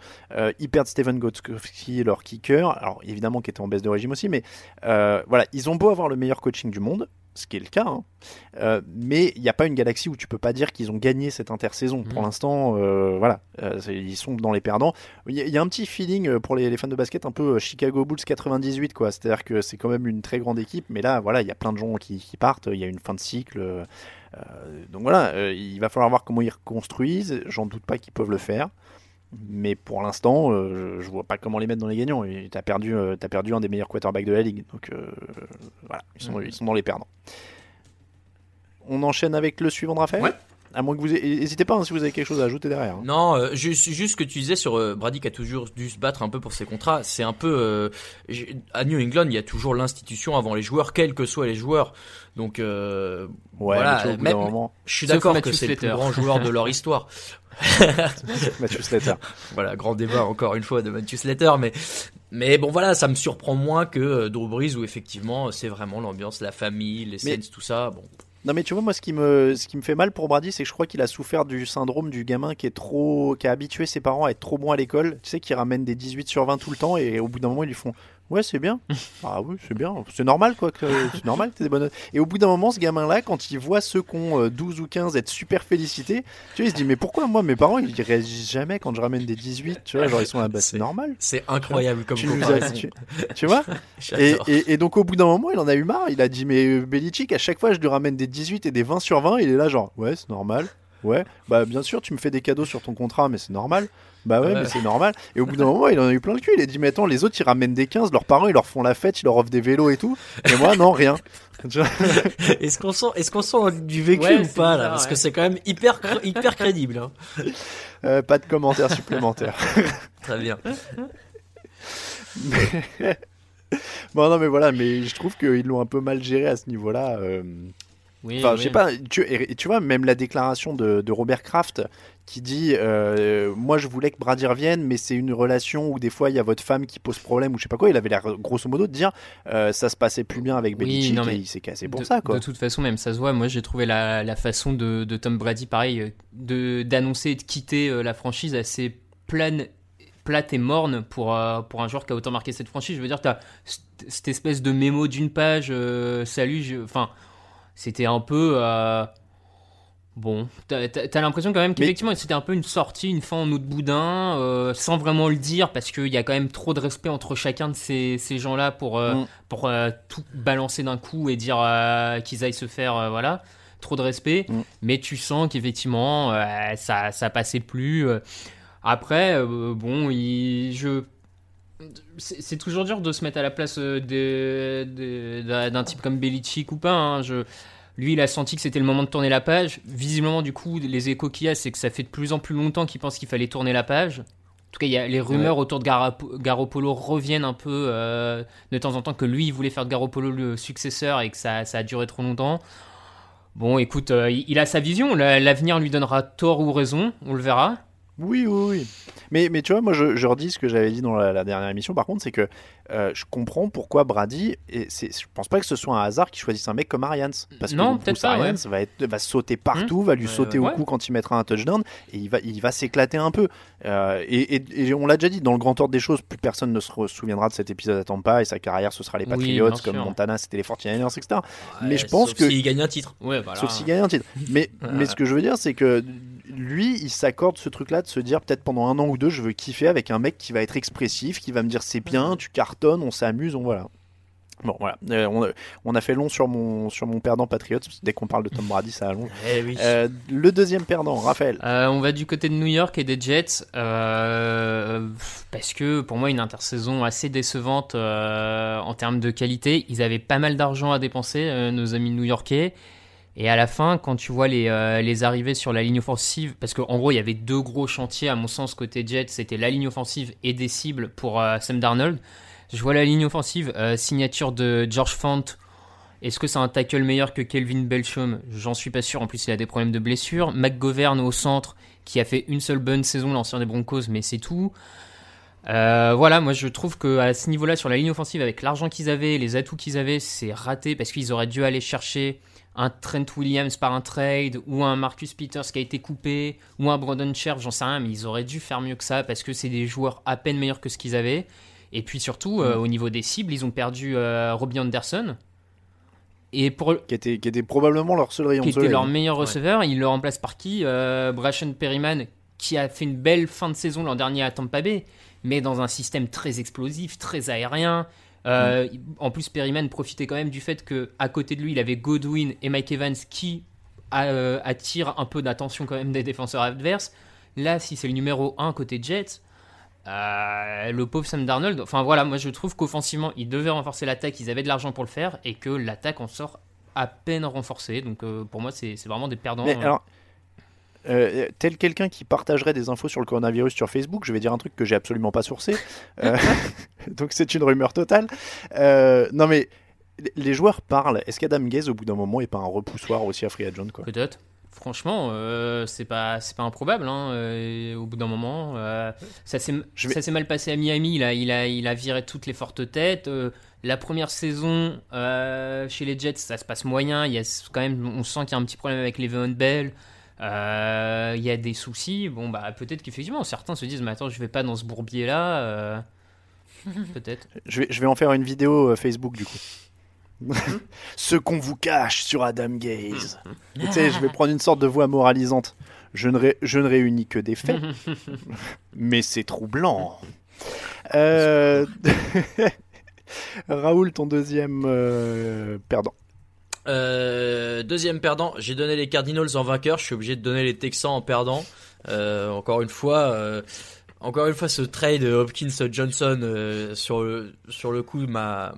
ils perdent Steven Gotkowski, leur kicker. Alors évidemment, qui était en baisse de régime aussi, mais voilà, ils ont beau avoir le meilleur coaching du monde ce qui est le cas. Hein. Euh, mais il n'y a pas une galaxie où tu peux pas dire qu'ils ont gagné cette intersaison. Pour mmh. l'instant, euh, voilà, euh, ils sont dans les perdants. Il y, a un petit feeling pour les, fans de basket, un peu Chicago Bulls 98, quoi. C'est-à-dire que c'est quand même une très grande équipe, mais là, voilà, il y a plein de gens qui, partent. Il y a une fin de cycle. donc voilà, il va falloir voir comment ils reconstruisent. J'en doute pas qu'ils peuvent le faire. Mais pour l'instant, euh, je, je vois pas comment les mettre dans les gagnants. Et T'as perdu, euh, t'as perdu un des meilleurs quarterbacks de la ligue. Donc euh, voilà, ils sont, ils sont dans les perdants. On enchaîne avec le suivant de Raphaël? Ouais. À moins que vous ayez- N'hésitez pas hein, si vous avez quelque chose à ajouter derrière. hein. Non, euh, juste, juste ce que tu disais sur euh, Brady qui a toujours dû se battre un peu pour ses contrats. C'est un peu euh, à New England, il y a toujours l'institution avant les joueurs, quels que soient les joueurs. Donc euh, Ouais, voilà, même- moment- je suis d'accord Matthew que c'est le plus Slater. grand joueur de leur histoire. Matthew Slater. Voilà, grand débat encore une fois de Matthew Slater, mais mais bon voilà, ça me surprend moins que euh, Drew Brees où effectivement c'est vraiment l'ambiance, la famille, les Saints, tout ça. Bon, Non mais tu vois moi ce qui me fait mal pour Brady c'est que je crois qu'il a souffert du syndrome du gamin qui est trop qui a habitué ses parents à être trop bon à l'école, tu sais qui ramène des 18 sur 20 tout le temps et au bout d'un moment ils lui font "Ouais, c'est bien." ah oui, c'est bien, c'est normal quoi que c'est normal que t'aies des bonnes notes. Et au bout d'un moment ce gamin là quand il voit ceux qui ont euh, 12 ou 15 être super félicités, tu vois, il se dit "Mais pourquoi moi mes parents ils réagissent jamais quand je ramène des 18 Tu vois, genre ils sont là bah c'est normal." c'est incroyable comme Tu, as- tu, tu vois? Et- et donc au bout d'un moment, il en a eu marre. Il a dit mais euh, Belichick, à chaque fois, je lui ramène des 18 et des 20 sur 20. Il est là genre ouais, c'est normal. Ouais, bah bien sûr, tu me fais des cadeaux sur ton contrat, mais c'est normal. Bah ouais, mais c'est normal. Et au bout d'un moment, il en a eu plein le cul. Il a dit mais attends, les autres, ils ramènent des 15, leurs parents, ils leur font la fête, ils leur offrent des vélos et tout. Et moi, non, rien. Est-ce qu'on sent, est-ce qu'on sent du vécu Ouais, ou pas là Parce ouais. que c'est quand même hyper, hyper crédible. hein. Euh, pas de commentaires supplémentaires. Très bien. bon non mais voilà, mais je trouve qu'ils l'ont un peu mal géré à ce niveau-là. euh, Oui, Enfin, oui. je sais pas, tu, vois, même la déclaration de, de Robert Kraft qui dit euh, Moi, je voulais que Brady revienne, mais c'est une relation où des fois il y a votre femme qui pose problème ou je sais pas quoi. Il avait l'air grosso modo de dire euh, Ça se passait plus bien avec Oui, Belichick non, mais et il s'est cassé pour de, ça, quoi. De toute façon, même ça se voit. Moi, j'ai trouvé la, la façon de, de Tom Brady, pareil, euh, d'annoncer et de quitter la franchise assez plane, plate et morne pour, euh, pour un joueur qui a autant marqué cette franchise. Je veux dire, tu as cette espèce de mémo d'une page, euh, salut, je- enfin, c'était un peu. euh, Bon, t'as l'impression quand même qu'effectivement c'était un peu une sortie, une fin en eau de boudin, euh, sans vraiment le dire, parce qu'il y a quand même trop de respect entre chacun de ces, ces gens-là pour, euh, Mm. pour tout balancer d'un coup et dire qu'ils aillent se faire, voilà, trop de respect. Mm. Mais tu sens qu'effectivement euh, ça, ça passait plus. Après, euh, bon, il, je, c'est toujours dur de se mettre à la place euh, d'un type comme Belichick ou pas. hein. Je, lui, il a senti que c'était le moment de tourner la page. Visiblement, du coup, les échos qu'il y a, c'est que ça fait de plus en plus longtemps qu'il pense qu'il fallait tourner la page. En tout cas, il y a les rumeurs autour de Garoppolo reviennent un peu euh, de temps en temps que lui, il voulait faire de Garoppolo le successeur et que ça, ça a duré trop longtemps. Bon, écoute, euh, il, il a sa vision. La- L'avenir lui donnera tort ou raison. On le verra. Oui, oui, oui. Mais, tu vois, moi, je, je redis ce que j'avais dit dans la, la dernière émission. Par contre, c'est que euh, je comprends pourquoi Brady, et je pense pas que ce soit un hasard qu'il choisisse un mec comme Arians. Parce que Non, Bruce peut-être pas, Arians va, être, va sauter partout, va lui Ouais, sauter ouais. au cou quand il mettra un touchdown, et il va, il va s'éclater un peu. Euh, et, et- et on l'a déjà dit, dans le grand ordre des choses, plus personne ne se souviendra de cet épisode à Tampa, et sa carrière, ce sera les Patriots, comme. Montana, c'était les 49ers, etc. mais Ouais, je pense sauf que. s'il gagne un titre. Ouais, voilà. Sauf s'il gagne un titre. Mais, mais ce que je veux dire, c'est que lui, il s'accorde ce truc-là de se dire peut-être pendant un an ou deux, je veux kiffer avec un mec qui va être expressif, qui va me dire c'est bien, tu on s'amuse, on voilà. Bon, voilà. Euh, on, a, on a fait long sur mon, sur mon perdant Patriots. Dès qu'on parle de Tom Brady, ça allonge. Eh oui. Euh, le deuxième perdant, Raphaël. Euh, on va du côté de New York et des Jets euh, parce que pour moi une intersaison assez décevante euh, en termes de qualité. Ils avaient pas mal d'argent à dépenser, euh, nos amis new-yorkais. Et à la fin, quand tu vois les, euh, les arrivées sur la ligne offensive, parce qu'en gros il y avait deux gros chantiers à mon sens côté Jets, c'était la ligne offensive et des cibles pour euh, Sam Darnold. Je vois la ligne offensive, euh, signature de George Fant. Est-ce que c'est un tackle meilleur que Kelvin Belchum? J'en suis pas sûr. En plus, il a des problèmes de blessure. McGovern au centre, qui a fait une seule bonne saison, l'ancien des Broncos, mais c'est tout. Euh, voilà, moi je trouve que à ce niveau-là, sur la ligne offensive, avec l'argent qu'ils avaient, les atouts qu'ils avaient, c'est raté parce qu'ils auraient dû aller chercher un Trent Williams par un trade ou un Marcus Peters qui a été coupé ou un Brandon Scherf, j'en sais rien, mais ils auraient dû faire mieux que ça parce que c'est des joueurs à peine meilleurs que ce qu'ils avaient. Et puis surtout, euh, au niveau des cibles, ils ont perdu euh, Robbie Anderson. Et pour, Qui était, qui était probablement leur seul rayon qui était soleil. leur meilleur receveur. Il le remplace par qui euh, Brashon Perryman, qui a fait une belle fin de saison l'an dernier à Tampa Bay, mais dans un système très explosif, très aérien. Euh, En plus, Perryman profitait quand même du fait que à côté de lui, il avait Godwin et Mike Evans qui euh, attirent un peu d'attention quand même des défenseurs adverses. Là, si c'est le numéro 1 côté Jets, euh, le pauvre Sam Darnold, enfin voilà, moi je trouve qu'offensivement, ils devaient renforcer l'attaque, ils avaient de l'argent pour le faire, et que l'attaque en sort à peine renforcée. Donc euh, pour moi, c'est vraiment des perdants. Mais euh. alors, euh, tel quelqu'un qui partagerait des infos sur le coronavirus sur Facebook, je vais dire un truc que j'ai absolument pas sourcé. Donc c'est une rumeur totale. Non mais les joueurs parlent. Est-ce qu'Adam Gaze au bout d'un moment est pas un repoussoir aussi à Free Agent Peut-être. Franchement, euh, c'est pas c'est pas improbable. Hein, euh, au bout d'un moment, euh, ça s'est Je vais- ça s'est mal passé à Miami. Il a il a il a viré toutes les fortes têtes. Euh, la première saison euh, chez les Jets, ça se passe moyen. Il y a quand même, on sent qu'il y a un petit problème avec Le'Veon Bell. Euh, il y a des soucis. Bon bah peut-être qu'effectivement certains se disent mais attends je vais pas dans ce bourbier là. peut-être. je vais, je vais en faire une vidéo Facebook du coup. Ce qu'on vous cache sur Adam Gaze. Et tu sais, je vais prendre une sorte de voix moralisante. Je ne, ré- je ne réunis que des faits, mais c'est troublant. Euh, Raoul, ton deuxième euh, perdant. Euh, deuxième perdant, j'ai donné les Cardinals en vainqueur, je suis obligé de donner les Texans en perdant. Euh, encore une fois, encore une fois, ce trade Hopkins-Johnson euh, sur le sur le coup m'a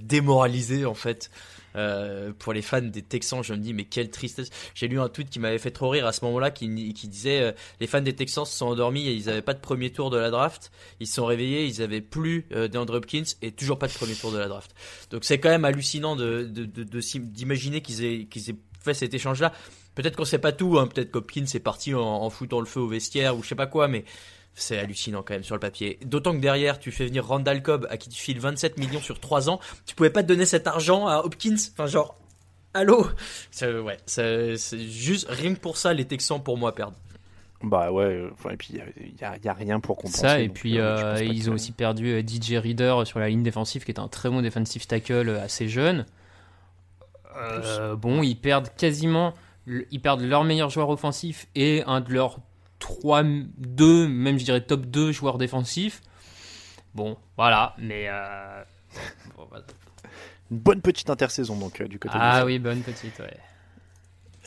démoralisé en fait. Euh, pour les fans des Texans, je me dis mais quelle tristesse. J'ai lu un tweet qui m'avait fait trop rire à ce moment-là, qui, qui disait euh, les fans des Texans se sont endormis et ils n'avaient pas de premier tour de la draft. Ils se sont réveillés, ils avaient plus euh, Hopkins et toujours pas de premier tour de la draft. Donc c'est quand même hallucinant de de- de- d'imaginer qu'ils aient qu'ils aient fait cet échange-là. Peut-être qu'on sait pas tout, hein. peut-être qu'Hopkins est parti en, en foutant le feu au vestiaire ou je sais pas quoi, mais c'est hallucinant quand même sur le papier. D'autant que derrière, tu fais venir Randall Cobb à qui tu files 27 millions sur 3 ans. Tu pouvais pas te donner cet argent à Hopkins? Enfin, genre, allô? Ça, Ouais, c'est juste rien que pour ça, les Texans pour moi perdent. Bah ouais, enfin, et puis il n'y a, y a rien pour compenser. Ça, et donc, puis euh, euh, ils ont aussi perdu euh, DJ Reader sur la ligne défensive, qui est un très bon defensive tackle assez jeune. Euh, bon, ils perdent quasiment, ils perdent leur meilleur joueur offensif et un de leurs 3, 2, même je dirais top 2 joueurs défensifs. Bon, voilà, mais. euh, bon, voilà. Une bonne petite intersaison donc euh, du côté Ah de oui, bonne petite, ouais.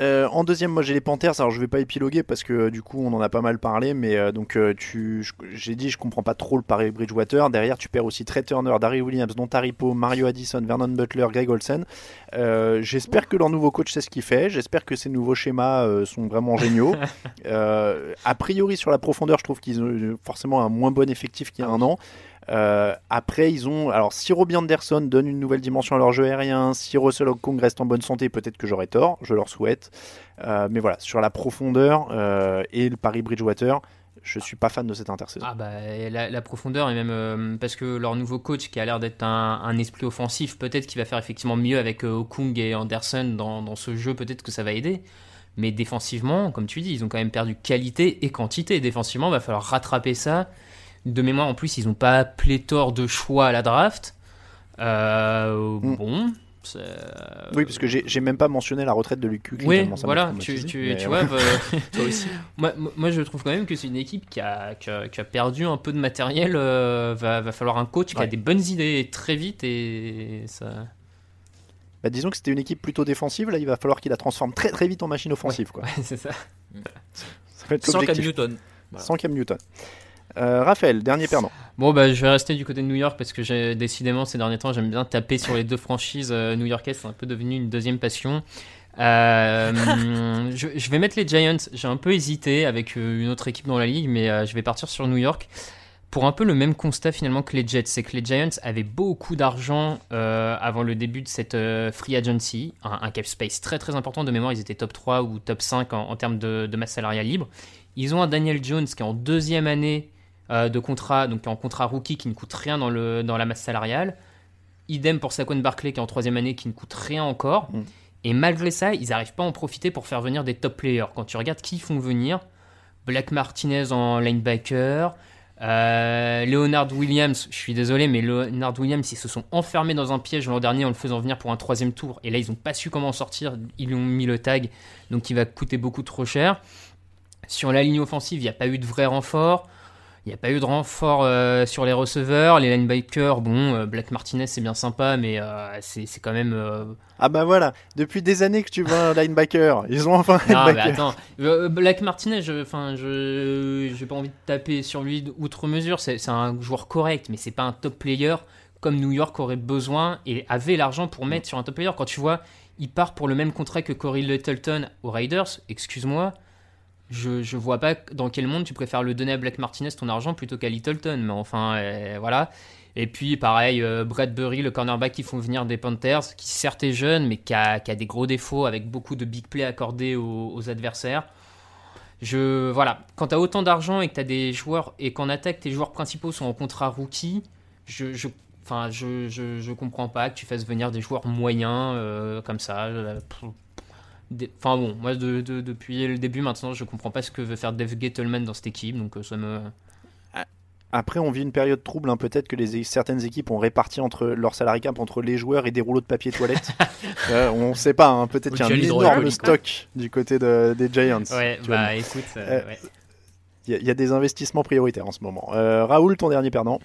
Euh, en deuxième, moi j'ai les Panthers. Alors je vais pas épiloguer parce que euh, du coup on en a pas mal parlé, mais euh, donc euh, tu, j'ai dit je comprends pas trop le pari Bridgewater. Derrière tu perds aussi Trey Turner, Darry Williams, Don Taripo, Mario Addison, Vernon Butler, Greg Olsen. J'espère que leur nouveau coach sait ce qu'il fait. J'espère que ces nouveaux schémas sont vraiment géniaux. A priori sur la profondeur, je trouve qu'ils ont forcément un moins bon effectif qu'il y a un an. Euh, après, ils ont. Alors, si Robbie Anderson donne une nouvelle dimension à leur jeu aérien, si Russell Okung reste en bonne santé, peut-être que j'aurai tort, je leur souhaite. Euh, mais voilà, sur la profondeur euh, et le Paris Bridgewater, je suis pas fan de cette intersaison. Ah bah la, profondeur et même parce que leur nouveau coach qui a l'air d'être un, un esprit offensif, peut-être qu'il va faire effectivement mieux avec euh, Okung et Anderson dans, dans ce jeu, peut-être que ça va aider. Mais défensivement, comme tu dis, ils ont quand même perdu qualité et quantité. Défensivement, il va falloir rattraper ça. De mémoire, en plus, ils n'ont pas pléthore de choix à la draft. Euh, Bon, c'est- Oui, parce que j'ai même pas mentionné la retraite de Lucu. oui, voilà, tu, tu, tu vois, bah, Toi aussi. moi, moi, je trouve quand même que c'est une équipe qui a, qui a, qui a perdu un peu de matériel. euh, va, va falloir un coach qui a des bonnes idées très vite et ça. Bah, disons que c'était une équipe plutôt défensive, là il va falloir qu'il la transforme très très vite en machine offensive. Quoi. Ouais, c'est ça. Ça va être Sans Cam. Newton. Voilà. Sans Cam Newton. Euh, Raphaël, dernier perdant. Bon, bah, je vais rester du côté de New York parce que j'ai décidément ces derniers temps, j'aime bien taper sur les deux franchises euh, new-yorkaises. C'est un peu devenu une deuxième passion. Euh, je, je vais mettre les Giants. J'ai un peu hésité avec euh, une autre équipe dans la ligue, mais je vais partir sur New York pour un peu le même constat finalement que les Jets. C'est que les Giants avaient beaucoup d'argent euh, avant le début de cette euh, free agency, un, un cap space très très important de mémoire. Ils étaient top 3 ou top 5 en, en termes de, de masse salariale libre. Ils ont un Daniel Jones qui est en deuxième année euh, de contrat, donc qui est en contrat rookie qui ne coûte rien dans, le, dans la masse salariale. Idem pour Saquon Barclay qui est en troisième année qui ne coûte rien encore. Mm. Et malgré ça, ils n'arrivent pas à en profiter pour faire venir des top players. Quand tu regardes qui ils font venir, Black Martinez en linebacker, euh, Leonard Williams, je suis désolé, mais Leonard Williams, ils se sont enfermés dans un piège l'an dernier en le faisant venir pour un troisième tour. Et là, ils n'ont pas su comment en sortir. Ils lui ont mis le tag, donc il va coûter beaucoup trop cher. Sur la ligne offensive, il n'y a pas eu de vrai renfort. Il n'y a pas eu de renfort euh, sur les receveurs, les linebackers. Bon, euh, Black Martinez c'est bien sympa, mais euh, c'est quand même. euh, Ah bah voilà, depuis des années que tu veux un linebacker. Ils ont enfin un Non, mais linebacker. attends, Black Martinez, je- enfin, je, j'ai pas envie de taper sur lui outre mesure. C'est c'est un joueur correct, mais c'est pas un top player comme New York aurait besoin et avait l'argent pour mettre sur un top player. Quand tu vois, il part pour le même contrat que Corey Littleton aux Raiders. Excuse-moi, je, vois pas dans quel monde tu préfères le donner à Black Martinez ton argent plutôt qu'à Littleton. Mais enfin, euh, voilà. Et puis pareil, euh, Bradbury, le cornerback qui font venir des Panthers, qui certes est jeune, mais qui a, des gros défauts avec beaucoup de big plays accordés aux, adversaires. Je voilà, quand tu as autant d'argent et que tu as des joueurs et qu'en attaque tes joueurs principaux sont en contrat rookie, je enfin je, je, comprends pas que tu fasses venir des joueurs moyens euh, comme ça. Enfin bon, moi de- de- depuis le début maintenant, je comprends pas ce que veut faire Dave Gettleman dans cette équipe, donc euh, ça me Après, on vit une période trouble. hein. Peut-être que les, certaines équipes ont réparti entre leur salary cap entre les joueurs et des rouleaux de papier toilette. Euh, on ne sait pas. hein. Peut-être qu'il y a un énorme stock du côté de- des Giants. Ouais, bah écoute, euh, Euh, ouais. Il y, a- il y a des investissements prioritaires en ce moment. Euh, Raoul, ton dernier perdant.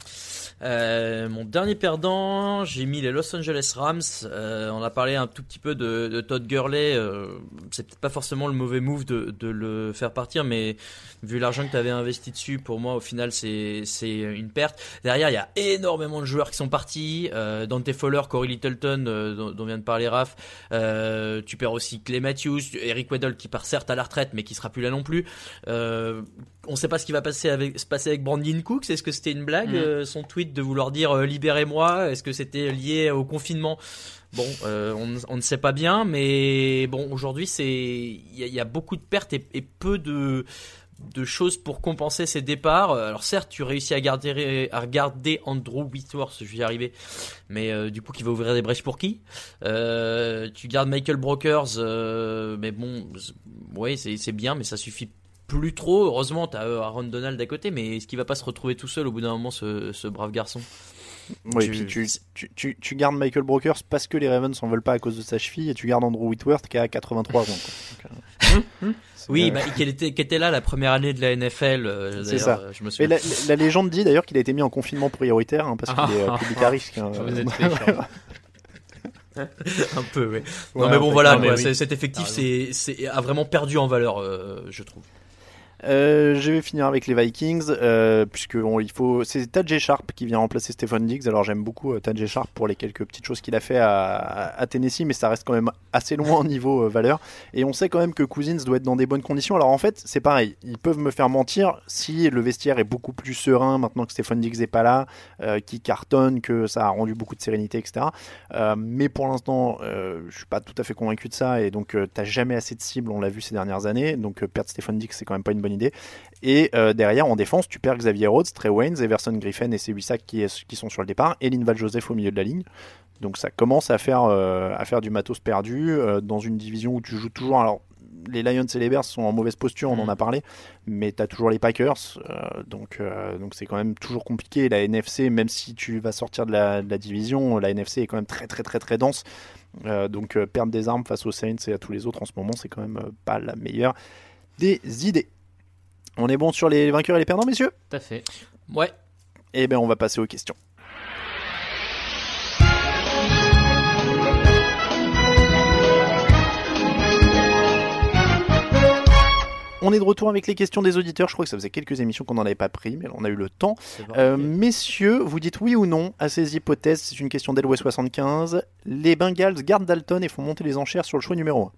Euh, mon dernier perdant, j'ai mis les Los Angeles Rams. Euh, on a parlé un tout petit peu de, de Todd Gurley. Euh, c'est peut-être pas forcément le mauvais move de, de le faire partir, mais vu l'argent que tu avais investi dessus, pour moi, au final, c'est c'est une perte. Derrière, il y a énormément de joueurs qui sont partis. Euh, Dante Fowler, Corey Littleton, euh, dont, dont vient de parler Raph. Euh, tu perds aussi Clay Matthews, Eric Weddle qui part certes à la retraite, mais qui sera plus là non plus. Euh, on sait pas ce qui va passer avec, se passer avec Brandon Cooks. Est-ce que c'était une blague, Mm. euh, son tweet de vouloir dire euh, libérez-moi. Est-ce que c'était lié au confinement? Bon, euh, on, ne sait pas bien, mais bon, aujourd'hui, c'est il y, a- beaucoup de pertes et, peu de choses pour compenser ces départs. Alors certes, tu réussis à garder à regarder Andrew Whitworth, je vais y arriver, mais euh, du coup, qui va ouvrir des brèches pour qui? Euh, Tu gardes Michael Brokers, euh, mais bon, ouais, c'est c'est bien, mais ça suffit plus trop. Heureusement, t'as euh, Aaron Donald à côté, mais est-ce qu'il va pas se retrouver tout seul au bout d'un moment, ce, ce brave garçon? Oui, Tu- puis tu, tu, tu, tu gardes Michael Brokers parce que les Ravens s'en veulent pas à cause de sa cheville et tu gardes Andrew Whitworth qui a 83 ans. quoi. Donc, euh, Oui, euh, bah, qui était, qui était là la première année de la NFL. euh, C'est ça. euh, Je me Mais souviens. la, la légende dit d'ailleurs qu'il a été mis en confinement prioritaire hein, parce qu'il est euh, public à risque. hein. Vous êtes méchant. un peu, oui. Ouais, non mais bon voilà, quoi, oui. cet effectif T'as c'est, c'est a vraiment perdu en valeur, euh, je trouve. Euh, je vais finir avec les Vikings, euh, puisque bon, il faut. C'est Taj Sharp qui vient remplacer Stephen Diggs. Alors j'aime beaucoup euh, Taj Sharp pour les quelques petites choses qu'il a fait à, Tennessee, mais ça reste quand même assez loin au niveau euh, valeur. Et on sait quand même que Cousins doit être dans des bonnes conditions. Alors en fait, c'est pareil. Ils peuvent me faire mentir si le vestiaire est beaucoup plus serein maintenant que Stephen Diggs n'est pas là, euh, qui cartonne, que ça a rendu beaucoup de sérénité, etc. Mais pour l'instant, je suis pas tout à fait convaincu de ça. Et donc, euh, t'as jamais assez de cibles, on l'a vu ces dernières années. Donc, perdre Stephen Diggs, c'est quand même pas une bonne idée. Et euh, derrière, en défense, tu perds Xavier Rhodes, Trey Waynes, Everson Griffin et Sewissac qui, est- qui sont sur le départ, et Linval Joseph au milieu de la ligne. Donc, ça commence à faire, euh, à faire du matos perdu euh, dans une division où tu joues toujours. Alors, les Lions et les Bears sont en mauvaise posture, on en a parlé, mais tu as toujours les Packers, euh, donc donc c'est quand même toujours compliqué. La NFC, même si tu vas sortir de la, de la division, la NFC est quand même très très très très dense. Donc perdre des armes face aux Saints et à tous les autres en ce moment, c'est quand même pas la meilleure des idées. On est bon sur les vainqueurs et les perdants, messieurs? Tout à fait. Ouais. Eh bien, on va passer aux questions. On est de retour avec les questions des auditeurs. Je crois que ça faisait quelques émissions qu'on n'en avait pas pris, mais on a eu le temps. Euh, messieurs, vous dites oui ou non à ces hypothèses? C'est une question d'Elway 75. Les Bengals gardent Dalton et font monter les enchères sur le choix numéro 1.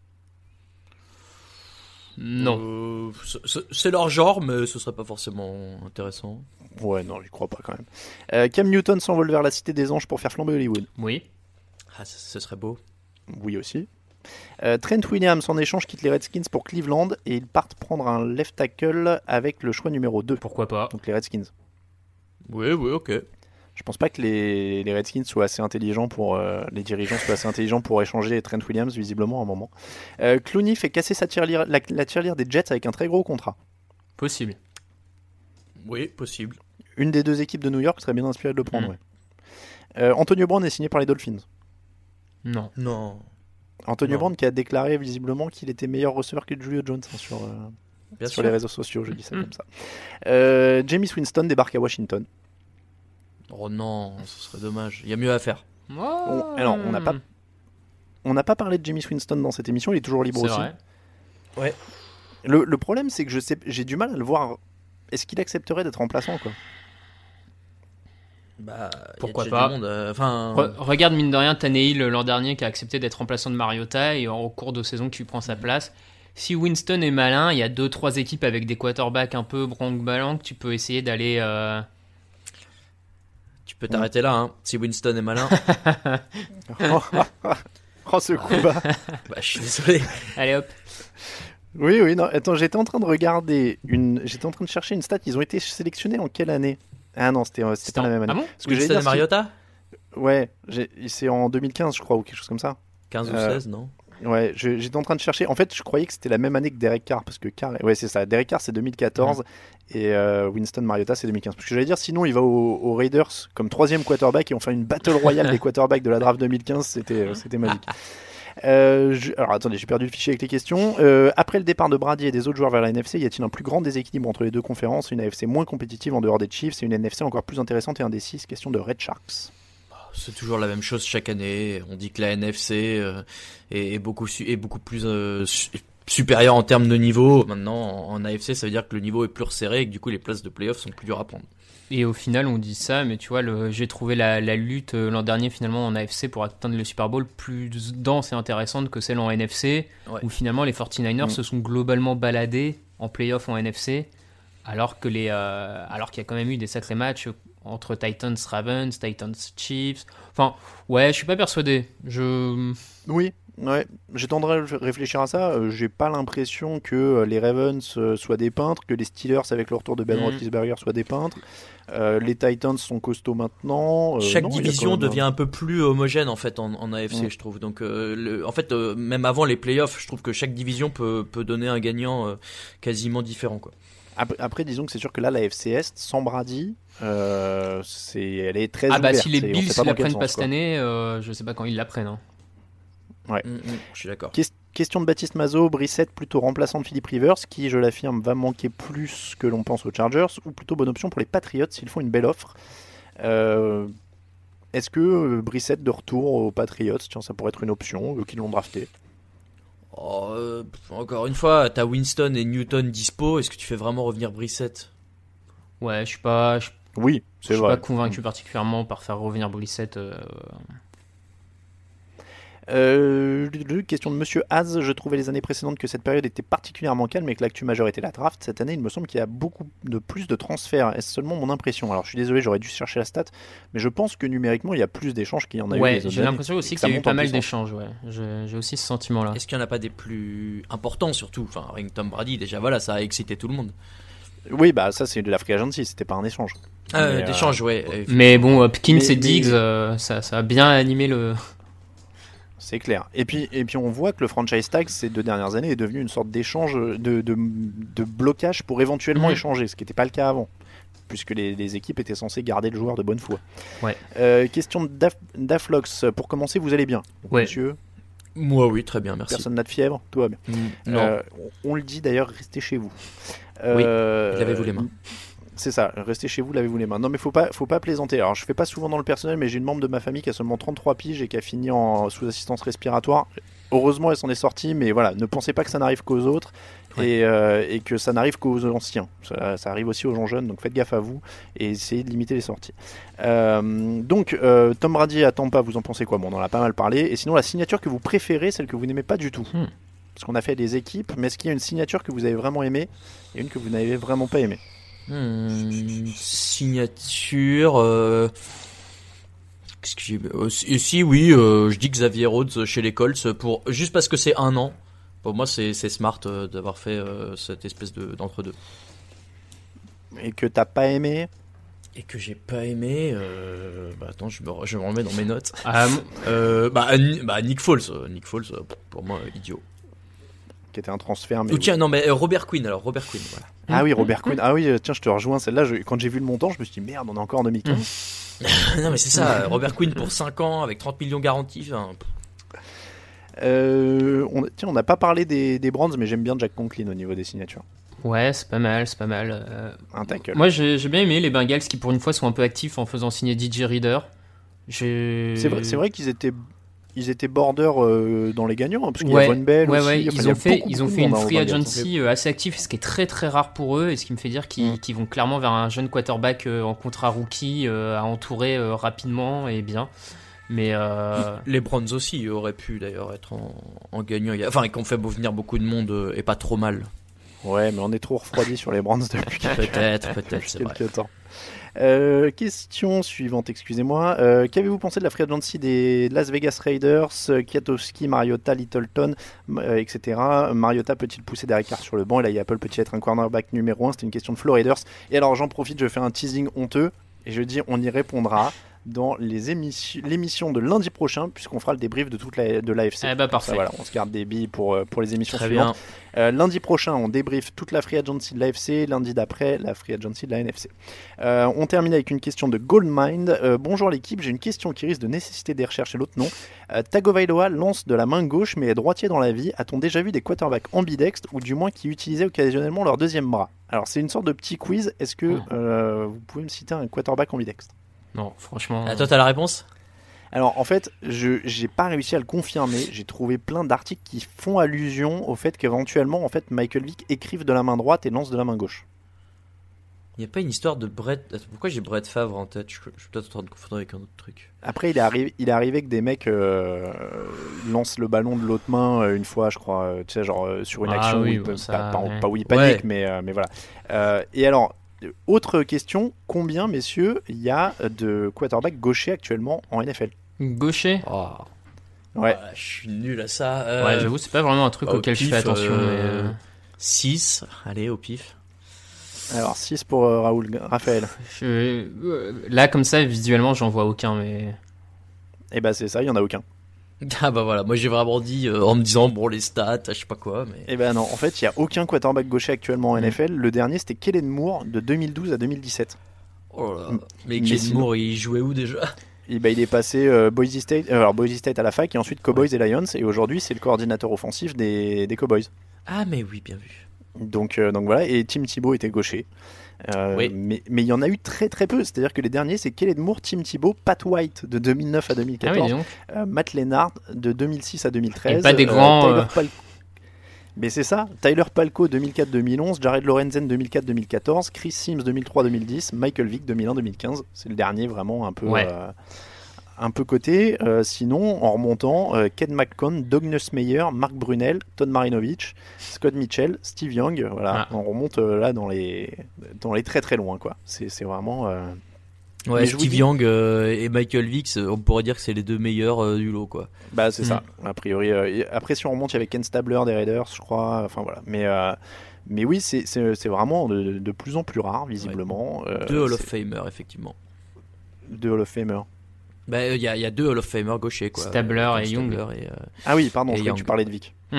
Non. Euh, c'est- leur genre, mais ce serait pas forcément intéressant. Ouais, non, j'y crois pas quand même. Euh, Cam Newton s'envole vers la Cité des Anges pour faire flamber Hollywood. Oui. Ah, ce, ce serait beau. Oui aussi. Euh, Trent Williams en échange quitte les Redskins pour Cleveland et ils partent prendre un left tackle avec le choix numéro 2. Pourquoi pas Donc les Redskins. Oui, oui, ok. Je pense pas que les, les Redskins soient assez intelligents pour euh, les dirigeants soient assez intelligents pour échanger Trent Williams visiblement à un moment. Euh, Clooney fait casser sa tirelire, la, la tirelire des Jets avec un très gros contrat. Possible. Oui, possible. Une des deux équipes de New York serait bien inspirée de le prendre. Mm. ouais. Euh, Antonio Brown est signé par les Dolphins. Non. Non. Antonio Non. Brown qui a déclaré visiblement qu'il était meilleur receveur que Julio Jones hein, sur. euh, Bien sur sûr. les réseaux sociaux, je dis ça Mm. comme ça. Euh, James Winston débarque à Washington. Oh non, ce serait dommage. Il y a mieux à faire. On- alors, on n'a pas, on n'a pas parlé de James Winston dans cette émission, il est toujours libre aussi. vrai. Ouais. Le, le problème, c'est que je sais, j'ai du mal à le voir. Est-ce qu'il accepterait d'être remplaçant quoi? Bah, Pourquoi pas monde, euh, Enfin, Re- regarde mine de rien Tannehill l'an dernier qui a accepté d'être remplaçant de Mariota et en cours de saison qui prend sa place. Si Winston est malin, il y a deux trois équipes avec des quarterbacks un peu bronque-ballant que tu peux essayer d'aller. euh, peux t'arrêter là. Hein. Si Winston est malin, Oh, ce coup bas. bah, je suis désolé. Allez hop. Oui, oui, non. Attends, j'étais en train de regarder une. J'étais en train de chercher une stat. Ils ont été sélectionnés en quelle année? Ah non, c'était euh, c'était pas la même année. Ah bon? Parce que Winston dire et Mariota? Ouais, c'est en 2015, je crois, ou quelque chose comme ça. 15 ou Euh, 16, non? Ouais, j'étais en train de chercher. En fait, je croyais que c'était la même année que Derek Carr, parce que Carr, ouais, c'est ça. Derek Carr, c'est 2014 et euh, Winston Mariota, c'est 2015. Parce que j'allais dire, sinon, il va aux, Raiders comme troisième quarterback et on fait une battle royale des quarterbacks de la draft 2015. C'était, euh, c'était magique. Euh, je- Alors attendez, j'ai perdu le fichier avec les questions. Euh, après le départ de Brady et des autres joueurs vers la NFC, y a-t-il un plus grand déséquilibre entre les deux conférences? Une AFC moins compétitive en dehors des Chiefs et une NFC encore plus intéressante et indécise Question de Red Sharks. C'est toujours la même chose chaque année. On dit que la NFC euh, est, est beaucoup, su- est beaucoup plus su- supérieure en termes de niveau. Maintenant, en, AFC, ça veut dire que le niveau est plus resserré et que du coup, les places de playoff sont plus dures à prendre. Et au final, on dit ça, mais tu vois, j'ai trouvé la, la lutte euh, l'an dernier finalement en AFC pour atteindre le Super Bowl plus dense et intéressante que celle en NFC, Ouais. où finalement les 49ers Mm. se sont globalement baladés en playoff en NFC, alors que les, euh, alors qu'il y a quand même eu des sacrés matchs entre Titans Ravens, Titans Chiefs. Enfin, ouais, je suis pas persuadé. Je Oui, ouais. J'ai tendance à réfléchir à ça. Euh, J'ai pas l'impression que euh, les Ravens euh, soient des peintres, que les Steelers avec le retour de Ben Mhm. Roethlisberger soient des peintres. Euh, les Titans sont costauds maintenant. Euh, Chaque non, division même devient un peu plus homogène en fait en, en AFC, je trouve. Donc, euh, le- en fait, euh, même avant les playoffs, je trouve que chaque division peut, peut donner un gagnant euh, quasiment différent. Quoi. Après, après, disons que c'est sûr que là, la FC Est, sans Brady, euh, c'est, elle est très ah bah si les Bills dans la prennent sens, pas cette année, euh, je sais pas quand ils la prennent. hein. Ouais. Mm, mm, je suis d'accord. Ques- Question de Baptiste Mazot, Brissette plutôt remplaçant de Philippe Rivers, qui, je l'affirme, va manquer plus que l'on pense aux Chargers, ou plutôt bonne option pour les Patriots s'ils font une belle offre. Euh, Est-ce que euh, Brissette de retour aux Patriots, tiens, ça pourrait être une option, eux qui l'ont drafté? Oh, euh, encore une fois, t'as Winston et Newton dispo. Est-ce que tu fais vraiment revenir Brissett Ouais, je suis pas, je, Oui, je c'est suis vrai. pas convaincu particulièrement par faire revenir Brissette. euh, Euh, question de Monsieur Az, je trouvais les années précédentes que cette période était particulièrement calme et que l'actu majeure était la draft. Cette année, il me semble qu'il y a beaucoup de plus de transferts. Est-ce seulement mon impression? Alors, je suis désolé, j'aurais dû chercher la stat, mais je pense que numériquement, il y a plus d'échanges qu'il y en a eu. Ouais, autres j'ai l'impression aussi qu'il y ça a eu monte pas en mal d'échanges. Ouais, j'ai aussi ce sentiment-là. Est-ce qu'il n'y en a pas des plus importants surtout? Enfin, que Tom Brady, déjà voilà, ça a excité tout le monde. Oui, bah ça, c'est de la free agency, c'était pas un échange. Ah, euh, d'échange, ouais. euh, Mais bon, Hopkins Mais- et Diggs, mais- euh, ça, ça a bien animé le. C'est clair. Et puis, et puis on voit que le franchise tag ces deux dernières années est devenu une sorte d'échange de, de, de blocage pour éventuellement Mhm. échanger, ce qui n'était pas le cas avant, puisque les, les équipes étaient censées garder le joueur de bonne foi. Ouais. Euh, question de Daf- Daflox. Pour commencer, vous allez bien, Ouais. monsieur? Moi, oui, très bien, merci. Personne n'a de fièvre? Tout va bien. Mm, non, Euh, on on le dit d'ailleurs, restez chez vous. Oui, Euh, lavez-vous les mains. C'est ça, restez chez vous, lavez-vous les mains. Non mais faut pas, faut pas plaisanter. Alors je fais pas souvent dans le personnel, mais j'ai une membre de ma famille qui a seulement 33 piges et qui a fini en sous assistance respiratoire. Heureusement elle s'en est sortie, mais voilà, ne pensez pas que ça n'arrive qu'aux autres et, euh, et que ça n'arrive qu'aux anciens. Ça, ça arrive aussi aux gens jeunes, donc faites gaffe à vous et essayez de limiter les sorties. Euh, donc euh, Tom Brady à Tampa, vous en pensez quoi? Bon, on en a pas mal parlé. Et sinon la signature que vous préférez, celle que vous n'aimez pas du tout. Hmm. Parce qu'on a fait des équipes, mais est-ce qu'il y a une signature que vous avez vraiment aimée et une que vous n'avez vraiment pas aimée? Hmm, signature. euh, Qu'est-ce que j'ai euh, si- Si, oui, euh, je dis Xavier Rhodes chez les Colts pour juste parce que c'est un an. Pour moi, c'est c'est smart euh, d'avoir fait euh, cette espèce de d'entre-deux. et que t'as pas aimé? Et que j'ai pas aimé. euh, Bah attends, je me, re- je me remets dans mes notes. Euh, bah, Ni- bah, Nick Foles, Nick Foles, pour moi, idiot. Qui était un transfert. Mais Ou tiens, non, mais euh, Robert Quinn, alors Robert Quinn, voilà. Ah oui, Robert Quinn. Ah oui, euh, tiens, je te rejoins. Celle-là, je- quand j'ai vu le montant, je me suis dit merde, on est encore en 2015. non, mais c'est ça, Robert Quinn pour 5 ans avec 30 millions garantis. enfin, Euh, on, tiens, on n'a pas parlé des, des Brands, mais j'aime bien Jack Conklin au niveau des signatures. Ouais, c'est pas mal, c'est pas mal. Euh, Un tackle. Moi, j'ai bien aimé les Bengals qui, pour une fois, sont un peu actifs en faisant signer DJ Reader. C'est vrai, c'est vrai qu'ils étaient, ils étaient border euh, dans les gagnants, hein, parce qu'il Ouais, y a Von Bell ouais, aussi. ouais, enfin, ils ont fait, beaucoup, ils ont fait une hein, free Bengals. agency euh, assez active, ce qui est très très rare pour eux, et ce qui me fait dire qu'ils Mm. vont clairement vers un jeune quarterback euh, en contrat rookie euh, à entourer euh, rapidement et bien. Mais euh, Les Browns aussi auraient pu d'ailleurs être en, en gagnant. Enfin, qu'on fait venir beaucoup de monde et pas trop mal. Ouais, mais on est trop refroidi sur les Brands depuis Peut-être, peut-être, c'est vrai. quelques temps. Euh, question suivante, excusez-moi. Euh, Qu'avez-vous pensé de la free agency des Las Vegas Raiders Kiatowski, Mariota, Littleton, euh, etc. Mariota peut-il pousser Derek Carr sur le banc? Et là, Apple peut-il être un cornerback numéro 1 C'était une question de Flo Raiders. Et alors, j'en profite, je fais un teasing honteux. Et je dis, on y répondra dans l'émission de lundi prochain, puisqu'on fera le débrief de toute la, de l'AFC. Eh bah, parfait. Voilà, on se garde des billes pour, euh, pour les émissions Très suivantes. bien. Euh, lundi prochain, on débriefe toute la free agency de l'AFC. Lundi d'après, la free agency de la NFC. Euh, on termine avec une question de Goldmind. Euh, bonjour l'équipe, j'ai une question qui risque de nécessiter des recherches et l'autre non. Tagovailoa lance de la main gauche mais est droitier dans la vie. A-t-on déjà vu des quarterbacks ambidextres ou du moins qui utilisaient occasionnellement leur deuxième bras? Alors c'est une sorte de petit quiz. Est-ce que euh, vous pouvez me citer un quarterback ambidextre? Non, franchement. Ah, toi, t'as la réponse alors en fait, je j'ai pas réussi à le confirmer. J'ai trouvé plein d'articles qui font allusion au fait qu'éventuellement, en fait, Michael Vick écrive de la main droite et lance de la main gauche. Il n'y a pas une histoire de Brett. Attends, Pourquoi j'ai Brett Favre en tête? Je, je suis peut-être en train de confondre avec un autre truc. Après, il est arrivé, il est arrivé que des mecs euh, lancent le ballon de l'autre main euh, une fois, je crois, euh, tu sais, genre sur une Ah action oui, où bon, ça, pas, pas- ouais. pas où il panique, Ouais. mais, mais voilà. Euh, et alors, autre question, combien, messieurs, il y a de quarterbacks gauchers actuellement en NFL Gaucher Oh, Ouais. ah, je suis nul à ça. Euh, Ouais, j'avoue, c'est pas vraiment un truc au auquel je fais attention. euh, mais, euh, 6, allez, au pif. Alors 6 pour euh, Raoul, Raphaël. je- euh, Là, comme ça, visuellement, j'en vois aucun, mais. Et bah c'est ça, il y en a aucun. Ah bah voilà, moi j'ai vraiment dit euh, en me disant, bon, les stats, je sais pas quoi, mais. Et ben non, en fait, il y a aucun quarterback gaucher actuellement en Mm. NFL. Le dernier, c'était Kellen Moore de 2012 à 2017. Oh là. Mm. Mais Kellen Moore, il jouait où déjà? Et ben, il est passé euh, Boise State, euh, alors Boise State à la fac et ensuite Cowboys et Lions. Et aujourd'hui, c'est le coordinateur offensif des, des Cowboys. Ah, mais oui, bien vu. Donc, donc voilà, et Tim Thibault était gaucher. Euh, Oui. Mais mais il y en a eu très très peu. C'est-à-dire que les derniers, c'est Kellen Moore, Tim Thibault, Pat White de 2009 à Ah oui, 2014, dis donc. euh, Matt Lennard de 2006 à 2013. Et pas des euh, grands, euh. Mais c'est ça, Tyler Palco 2004-2011, Jared Lorenzen 2004-2014, Chris Sims 2003-2010, Michael Vick 2001-2015. C'est le dernier vraiment un peu, Ouais. euh, un peu coté. Euh, sinon, en remontant, euh, Ken McCon, Doug Nussmeyer, Mark Brunel, Todd Marinovich, Scott Mitchell, Steve Young. Voilà, Ah. on remonte euh, là dans les, dans les très très loin. quoi. C'est vraiment. Ouais, Mais Steve Young euh, et Michael Vicks, on pourrait dire que c'est les deux meilleurs euh, du lot, quoi. Bah c'est Mm. ça, a priori. euh, après si on remonte, il y avait Ken Stabler des Raiders, je crois. Enfin voilà. Mais, mais oui, c'est- vraiment de, de plus en plus rare, visiblement. Deux Hall of Famer, effectivement. Deux Hall of Famer. Bah, il y, a- il y a deux Hall of Famer gauchers, quoi. Stabler Euh, et Young. Stabler et, euh, Ah oui, pardon, Et je tu parlais de Vic.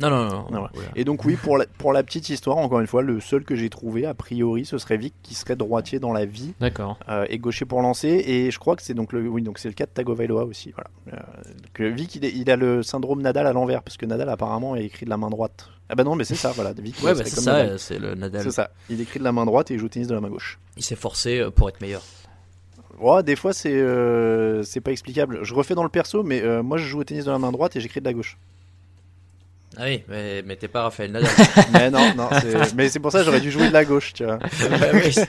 Non, non, non. non, Ah ouais. voilà. Et donc oui, pour la, pour la petite histoire, encore une fois, le seul que j'ai trouvé, a priori, ce serait Vic qui serait droitier dans la vie D'accord. euh, et gaucher pour lancer. Et je crois que c'est donc le, oui, donc c'est le cas de Tagovailoa aussi. Voilà. Euh, donc, euh, Vic, il, est- il a le syndrome Nadal à l'envers, parce que Nadal apparemment est écrit de la main droite. Ah bah non, mais c'est ça, voilà. Vic, Ouais, bah, c'est ça, euh, c'est le Nadal. C'est ça. Il écrit de la main droite et il joue au tennis de la main gauche. Il s'est forcé euh, pour être meilleur. Ouais, des fois c'est euh, c'est pas explicable. Je refais dans le perso, mais euh, moi je joue au tennis de la main droite et j'écris de la gauche. Ah oui, mais, mais t'es pas Raphaël Nadal. mais non, non, c'est- mais c'est pour ça que j'aurais dû jouer de la gauche, tu vois. C'est-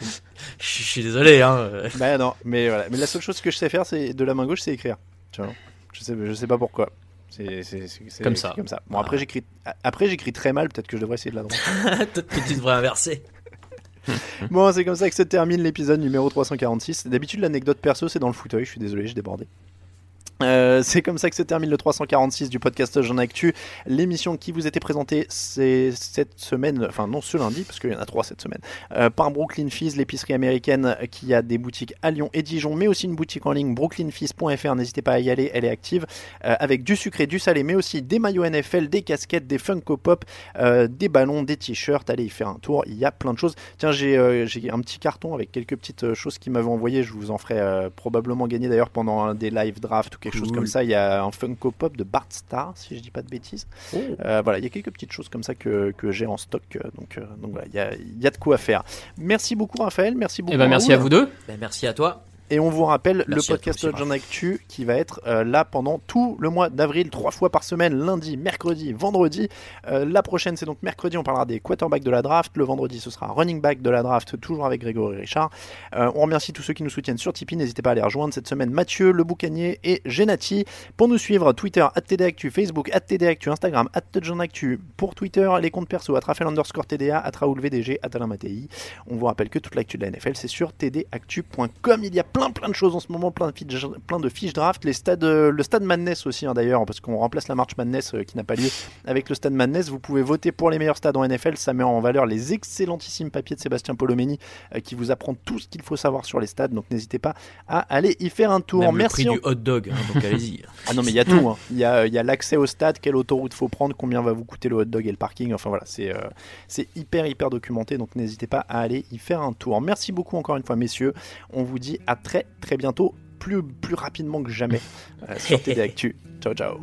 je suis désolé, hein. Bah non, mais voilà. Mais la seule chose que je sais faire, c'est de la main gauche, c'est écrire. Tu vois. Je sais, je sais pas pourquoi. C'est Comme ça. Comme ça. Bon après j'écris, après j'écris très mal. Peut-être que je devrais essayer de la droite. Peut-être que tu devrais inverser. bon, c'est comme ça que se termine l'épisode numéro 346. D'habitude l'anecdote perso c'est dans le fauteuil. Je suis désolé, j'ai débordé. Euh, c'est comme ça que se termine le 346 du podcast Jean Actu. L'émission qui vous était présentée c'est cette semaine, enfin non ce lundi, parce qu'il y en a trois cette semaine, euh, par Brooklyn Fizz, l'épicerie américaine qui a des boutiques à Lyon et Dijon, mais aussi une boutique en ligne brooklynfizz.fr. N'hésitez pas à y aller, elle est active, euh, avec du sucré, du salé, mais aussi des maillots NFL, des casquettes, des Funko Pop, des ballons, des t-shirts. Allez y faire un tour, il y a plein de choses. Tiens, j'ai un petit carton avec quelques petites choses qui m'avaient envoyé. Je vous en ferai probablement gagner d'ailleurs pendant des live drafts quelque chose comme ça. Il y a un Funko Pop de Bart Star, si je dis pas de bêtises. Oh. Euh, voilà, il y a quelques petites choses comme ça que, que j'ai en stock. euh, Donc, euh, donc voilà, il y a, il y a de quoi faire. Merci beaucoup Raphaël, merci beaucoup. Eh ben, merci à vous deux. Ben, merci à toi. Et on vous rappelle Merci le podcast aussi, John Actu qui va être euh, là pendant tout le mois d'avril, trois fois par semaine, lundi, mercredi, vendredi. Euh, la prochaine, c'est donc mercredi, on parlera des quarterbacks de la draft. Le vendredi, ce sera running back de la draft, toujours avec Grégory Richard. Euh, on remercie tous ceux qui nous soutiennent sur Tipeee. N'hésitez pas à les rejoindre cette semaine. Mathieu, Le Boucanier et Genati. Pour nous suivre, Twitter, TDActu, Facebook, TDActu, Instagram, Actu. Pour Twitter, les comptes perso, Raphaël underscore TDA, Raoul VDG, Alain Mattei. On vous rappelle que toute l'actu de la NFL, c'est sur tdactu.com. Il y a plein plein de choses en ce moment, plein de fiches, plein de fiches draft. Les stades, euh, le stade Madness aussi, hein, d'ailleurs, parce qu'on remplace la March Madness euh, qui n'a pas lieu avec le stade Madness. Vous pouvez voter pour les meilleurs stades en NFL. Ça met en valeur les excellentissimes papiers de Sébastien Polomeni euh, qui vous apprend tout ce qu'il faut savoir sur les stades. Donc n'hésitez pas à aller y faire un tour. Même le Merci. prix en- du hot dog, hein, donc allez-y. ah non mais il y a tout, hein. il y a, l'accès au stade, quelle autoroute faut prendre, combien va vous coûter le hot dog et le parking, enfin voilà, c'est euh, c'est hyper hyper documenté, donc n'hésitez pas à aller y faire un tour. Merci beaucoup encore une fois messieurs, on vous dit à très très bientôt, plus, plus rapidement que jamais euh, sur TD Actu. Ciao ciao.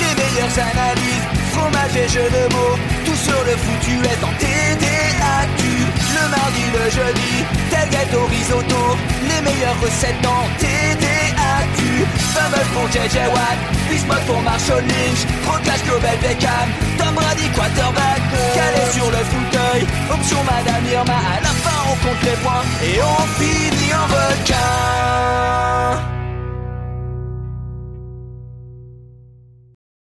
Les meilleures analyses, fromage et jeux de mots, tout sur le foutu est en TDAQ. Le mardi, le jeudi, tailgate au risotto, les meilleures recettes dans TDAQ. Fameux pour JJ Watt, Bismuth pour Marshall Lynch, Rocklash Global Beckham, Tom Brady quarterback, calé sur le fauteuil, option Madame Irma, à la fin on compte les points et on finit en requin.